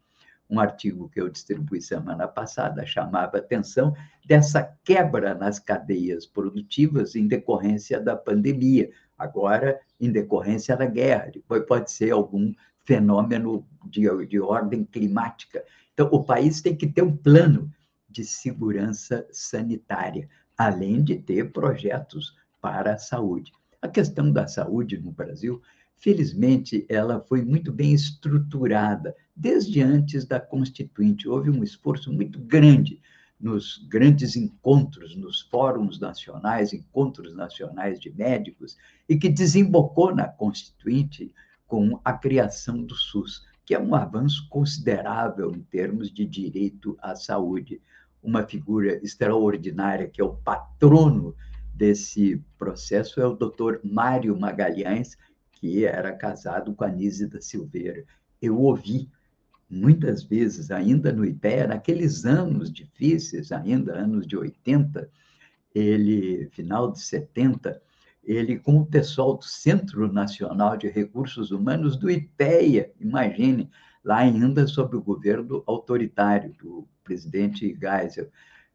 Um artigo que eu distribuí semana passada chamava atenção dessa quebra nas cadeias produtivas em decorrência da pandemia, agora em decorrência da guerra, depois pode ser algum fenômeno de, de ordem climática. Então, o país tem que ter um plano de segurança sanitária, além de ter projetos para a saúde. A questão da saúde no Brasil, felizmente, ela foi muito bem estruturada desde antes da Constituinte. Houve um esforço muito grande nos grandes encontros, nos fóruns nacionais, encontros nacionais de médicos, e que desembocou na Constituinte com a criação do SUS, que é um avanço considerável em termos de direito à saúde. Uma figura extraordinária que é o patrono desse processo é o doutor Mário Magalhães, que era casado com a da Silveira. Eu ouvi muitas vezes, ainda no IPEA, naqueles anos difíceis, ainda anos de 80, ele, final de 70, ele com o pessoal do Centro Nacional de Recursos Humanos do IPEA, imagine, lá ainda sob o governo autoritário do presidente Geisel,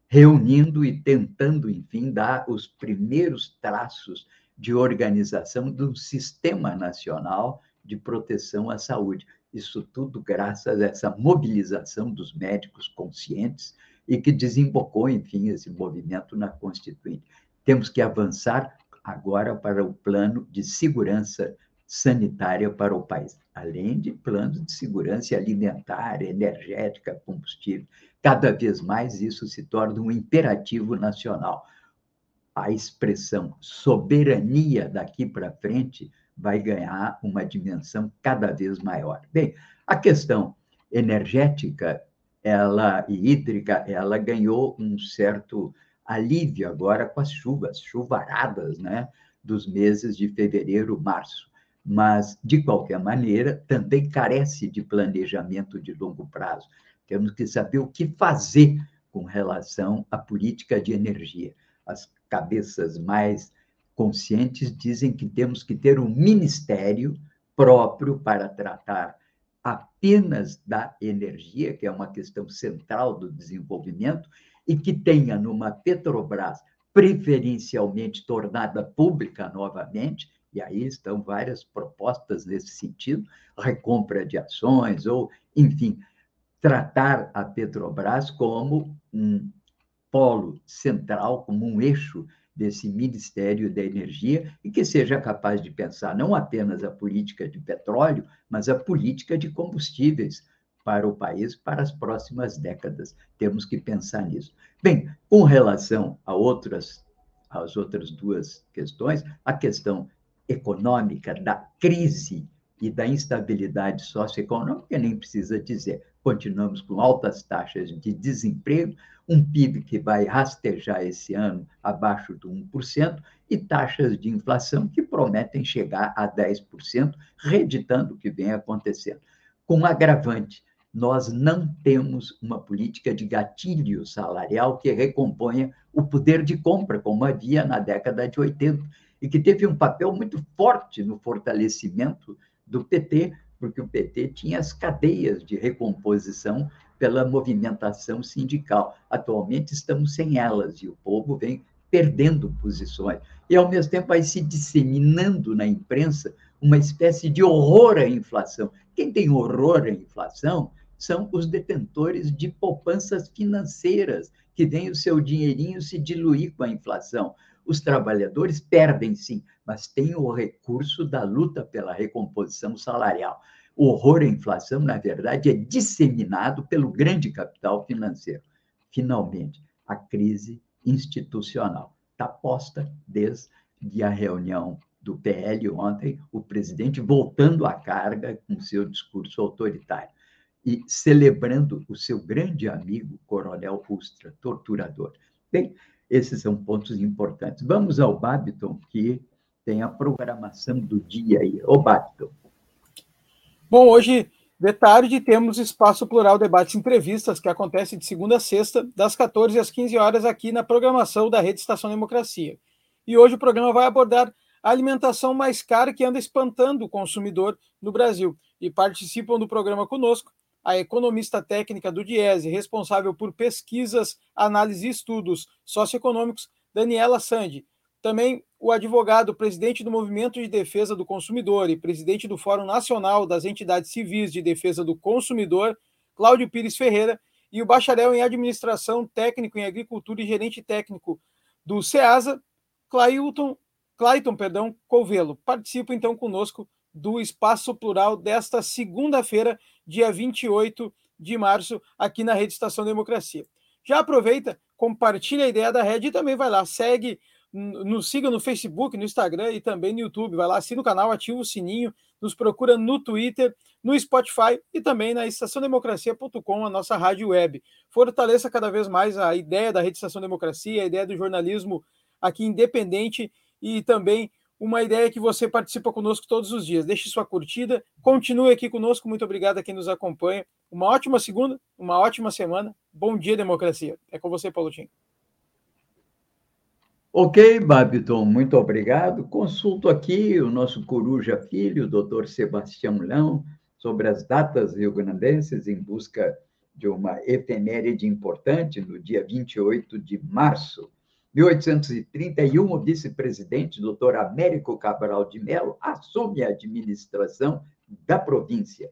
reunindo e tentando, enfim, dar os primeiros traços de organização de um sistema nacional de proteção à saúde. Isso tudo graças a essa mobilização dos médicos conscientes e que desembocou, enfim, esse movimento na Constituinte. Temos que avançar agora para o plano de segurança sanitária para o país, além de planos de segurança alimentar, energética, combustível. Cada vez mais isso se torna um imperativo nacional. A expressão soberania daqui para frente vai ganhar uma dimensão cada vez maior. Bem, a questão energética ela e hídrica, ela ganhou um certo alívio agora com as chuvas, chuvaradas, né, dos meses de fevereiro, março. Mas, de qualquer maneira, também carece de planejamento de longo prazo. Temos que saber o que fazer com relação à política de energia. As cabeças mais conscientes dizem que temos que ter um ministério próprio para tratar apenas da energia, que é uma questão central do desenvolvimento, e que tenha numa Petrobras preferencialmente tornada pública novamente, e aí estão várias propostas nesse sentido, recompra de ações, ou, enfim, tratar a Petrobras como um polo central, como um eixo desse Ministério da Energia e que seja capaz de pensar não apenas a política de petróleo, mas a política de combustíveis para o país para as próximas décadas. Temos que pensar nisso. Bem, com relação a outras as outras duas questões, a questão econômica da crise e da instabilidade socioeconômica, nem precisa dizer. Continuamos com altas taxas de desemprego, um PIB que vai rastejar esse ano abaixo do 1%, e taxas de inflação que prometem chegar a 10%, reeditando o que vem acontecendo. Com agravante, nós não temos uma política de gatilho salarial que recomponha o poder de compra, como havia na década de 80, e que teve um papel muito forte no fortalecimento do PT, porque o PT tinha as cadeias de recomposição pela movimentação sindical. Atualmente estamos sem elas e o povo vem perdendo posições. E, ao mesmo tempo, vai se disseminando na imprensa uma espécie de horror à inflação. Quem tem horror à inflação são os detentores de poupanças financeiras, que veem o seu dinheirinho se diluir com a inflação. Os trabalhadores perdem, sim, mas têm o recurso da luta pela recomposição salarial. O horror à inflação, na verdade, é disseminado pelo grande capital financeiro. Finalmente, a crise institucional está posta desde a reunião do PL ontem, o presidente voltando à carga com seu discurso autoritário e celebrando o seu grande amigo, Coronel Ustra, torturador. Bem, esses são pontos importantes. Vamos ao Babiton, que tem a programação do dia aí. Ô, Babiton. Bom, hoje, de tarde, temos Espaço Plural Debates e Entrevistas, que acontece de segunda a sexta, das 14 às 15 horas, aqui na programação da Rede Estação Democracia. E hoje o programa vai abordar a alimentação mais cara que anda espantando o consumidor no Brasil. E participam do programa conosco a economista técnica do Diese, responsável por pesquisas, análise e estudos socioeconômicos, Daniela Sandi. Também o advogado, presidente do Movimento de Defesa do Consumidor e presidente do Fórum Nacional das Entidades Civis de Defesa do Consumidor, Cláudio Pires Ferreira, e o bacharel em Administração, técnico em Agricultura e gerente técnico do SEASA, Clayton, Clayton perdão, Covelo. Participa então conosco do Espaço Plural desta segunda-feira, dia 28 de março, aqui na Rede Estação Democracia. Já aproveita, compartilha a ideia da rede e também vai lá, segue, nos siga no Facebook, no Instagram e também no YouTube. Vai lá, assina o canal, ativa o sininho, nos procura no Twitter, no Spotify e também na estaçãodemocracia.com, a nossa rádio web. Fortaleça cada vez mais a ideia da Rede Estação Democracia, a ideia do jornalismo aqui independente e também uma ideia que você participa conosco todos os dias. Deixe sua curtida, continue aqui conosco. Muito obrigado a quem nos acompanha. Uma ótima segunda, uma ótima semana. Bom dia, democracia. É com você, Paulo Tim. Ok, Babiton, muito obrigado. Consulto aqui o nosso coruja filho, o doutor Sebastião Lão, sobre as datas rio-grandenses em busca de uma efeméride importante no dia 28 de março 1831, o vice-presidente, doutor Américo Cabral de Mello, assume a administração da província.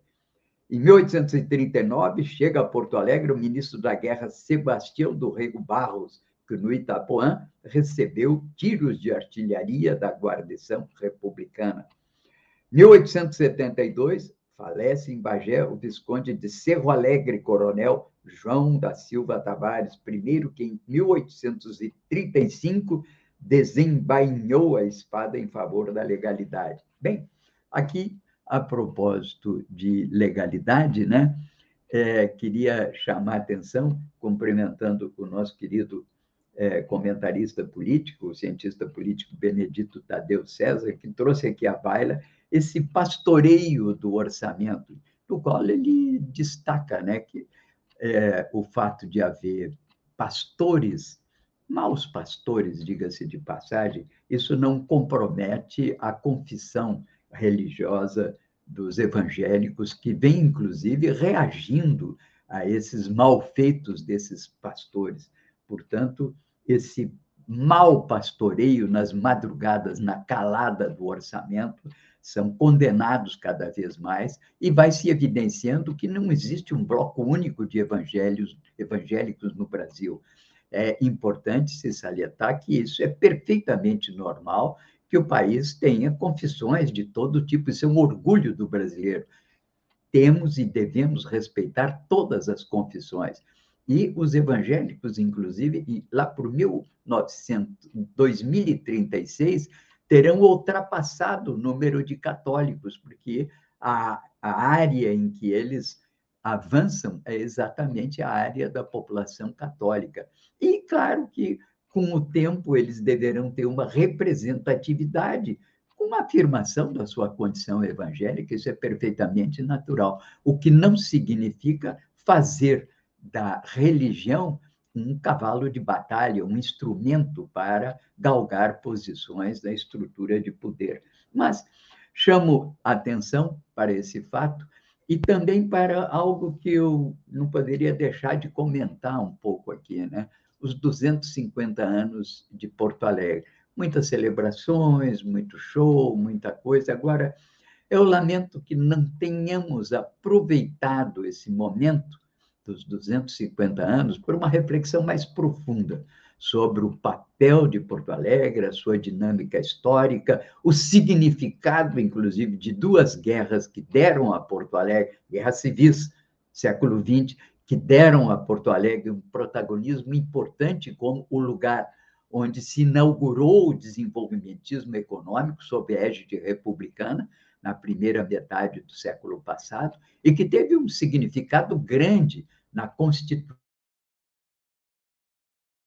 Em 1839, chega a Porto Alegre o ministro da Guerra Sebastião do Rego Barros, que no Itapuã recebeu tiros de artilharia da guarnição republicana. 1872, falece em Bagé o Visconde de Cerro Alegre, coronel João da Silva Tavares, primeiro que em 1835 desembainhou a espada em favor da legalidade. Bem, aqui, a propósito de legalidade, né, é, queria chamar a atenção, cumprimentando o nosso querido é, comentarista político, o cientista político Benedito Tadeu César, que trouxe aqui à baila esse pastoreio do orçamento, no qual ele destaca né, que é, o fato de haver pastores, maus pastores, diga-se de passagem, isso não compromete a confissão religiosa dos evangélicos, que vem, inclusive, reagindo a esses malfeitos desses pastores. Portanto, esse mau pastoreio nas madrugadas, na calada do orçamento, são condenados cada vez mais e vai se evidenciando que não existe um bloco único de evangelhos, evangélicos no Brasil. É importante se salientar que isso é perfeitamente normal, que o país tenha confissões de todo tipo, isso é um orgulho do brasileiro. Temos e devemos respeitar todas as confissões. E os evangélicos, inclusive, lá por 2036, terão ultrapassado o número de católicos, porque a, a área em que eles avançam é exatamente a área da população católica. E claro que, com o tempo, eles deverão ter uma representatividade, uma afirmação da sua condição evangélica, isso é perfeitamente natural, o que não significa fazer da religião um cavalo de batalha, um instrumento para galgar posições da estrutura de poder. Mas chamo atenção para esse fato e também para algo que eu não poderia deixar de comentar um pouco aqui, né? Os 250 anos de Porto Alegre. Muitas celebrações, muito show, muita coisa. Agora, eu lamento que não tenhamos aproveitado esse momento dos 250 anos por uma reflexão mais profunda sobre o papel de Porto Alegre, a sua dinâmica histórica, o significado, inclusive, de duas guerras que deram a Porto Alegre, guerras civis, século XX, que deram a Porto Alegre um protagonismo importante como o lugar onde se inaugurou o desenvolvimentismo econômico sob a égide republicana, na primeira metade do século passado, e que teve um significado grande na Constituição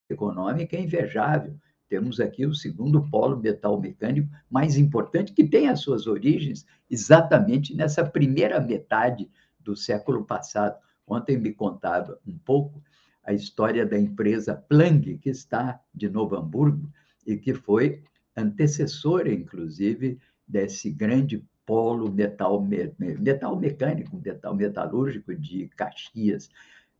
econômica é invejável. Temos aqui o segundo polo metal mecânico mais importante, que tem as suas origens exatamente nessa primeira metade do século passado. Ontem me contava um pouco a história da empresa Plang, que está de Novo Hamburgo e que foi antecessora, inclusive, desse grande polo metal, metal mecânico, metal metalúrgico de Caxias.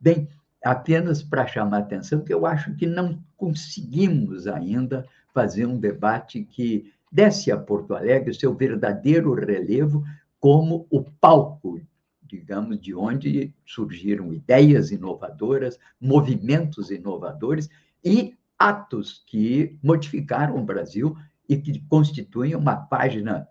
Bem, apenas para chamar a atenção, que eu acho que não conseguimos ainda fazer um debate que desse a Porto Alegre o seu verdadeiro relevo como o palco, digamos, de onde surgiram ideias inovadoras, movimentos inovadores e atos que modificaram o Brasil e que constituem uma página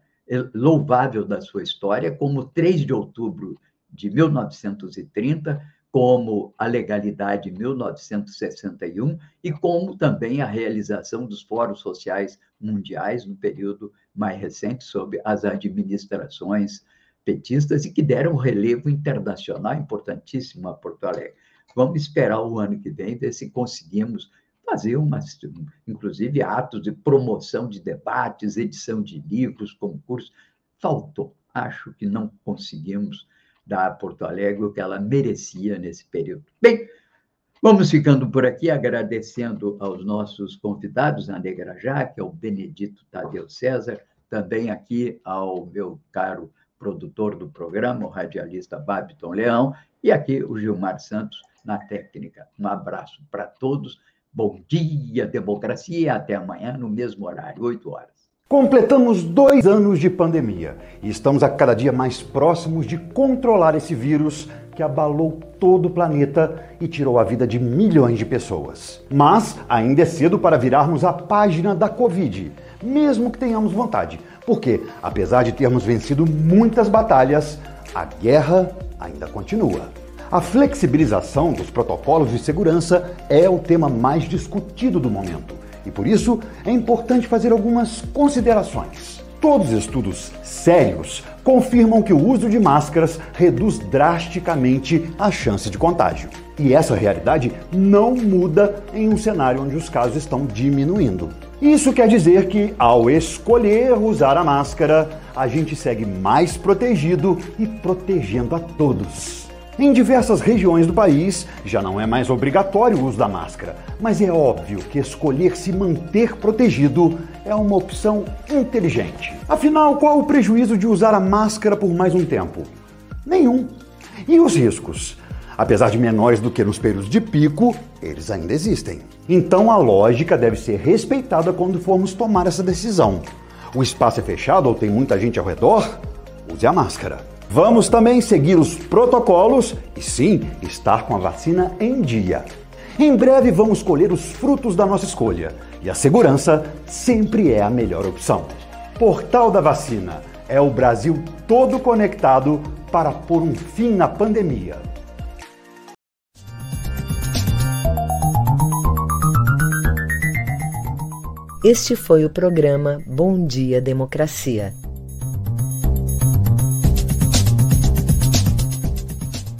louvável da sua história, como 3 de outubro de 1930, como a legalidade 1961 e como também a realização dos fóruns sociais mundiais no período mais recente sob as administrações petistas e que deram um relevo internacional importantíssimo a Porto Alegre. Vamos esperar o ano que vem ver se conseguimos fazer umas, inclusive atos de promoção de debates, edição de livros, concursos. Faltou. Acho que não conseguimos da Porto Alegre o que ela merecia nesse período. Bem, vamos ficando por aqui, agradecendo aos nossos convidados, a Negra que é o Benedito Tadeu César, também aqui ao meu caro produtor do programa, o radialista Babiton Leão, e aqui o Gilmar Santos na técnica. Um abraço para todos. Bom dia, democracia, e até amanhã no mesmo horário, 8 horas. Completamos dois anos de pandemia e estamos a cada dia mais próximos de controlar esse vírus que abalou todo o planeta e tirou a vida de milhões de pessoas. Mas ainda é cedo para virarmos a página da Covid, mesmo que tenhamos vontade, porque, apesar de termos vencido muitas batalhas, a guerra ainda continua. A flexibilização dos protocolos de segurança é o tema mais discutido do momento e por isso é importante fazer algumas considerações. Todos os estudos sérios confirmam que o uso de máscaras reduz drasticamente a chance de contágio. E essa realidade não muda em um cenário onde os casos estão diminuindo. Isso quer dizer que, ao escolher usar a máscara, a gente segue mais protegido e protegendo a todos. Em diversas regiões do país, já não é mais obrigatório o uso da máscara, mas é óbvio que escolher se manter protegido é uma opção inteligente. Afinal, qual o prejuízo de usar a máscara por mais um tempo? Nenhum. E os riscos? Apesar de menores do que nos períodos de pico, eles ainda existem. Então a lógica deve ser respeitada quando formos tomar essa decisão. O espaço é fechado ou tem muita gente ao redor? Use a máscara. Vamos também seguir os protocolos e sim estar com a vacina em dia. Em breve vamos colher os frutos da nossa escolha e a segurança sempre é a melhor opção. Portal da Vacina é o Brasil todo conectado para pôr um fim na pandemia. Este foi o programa Bom Dia Democracia.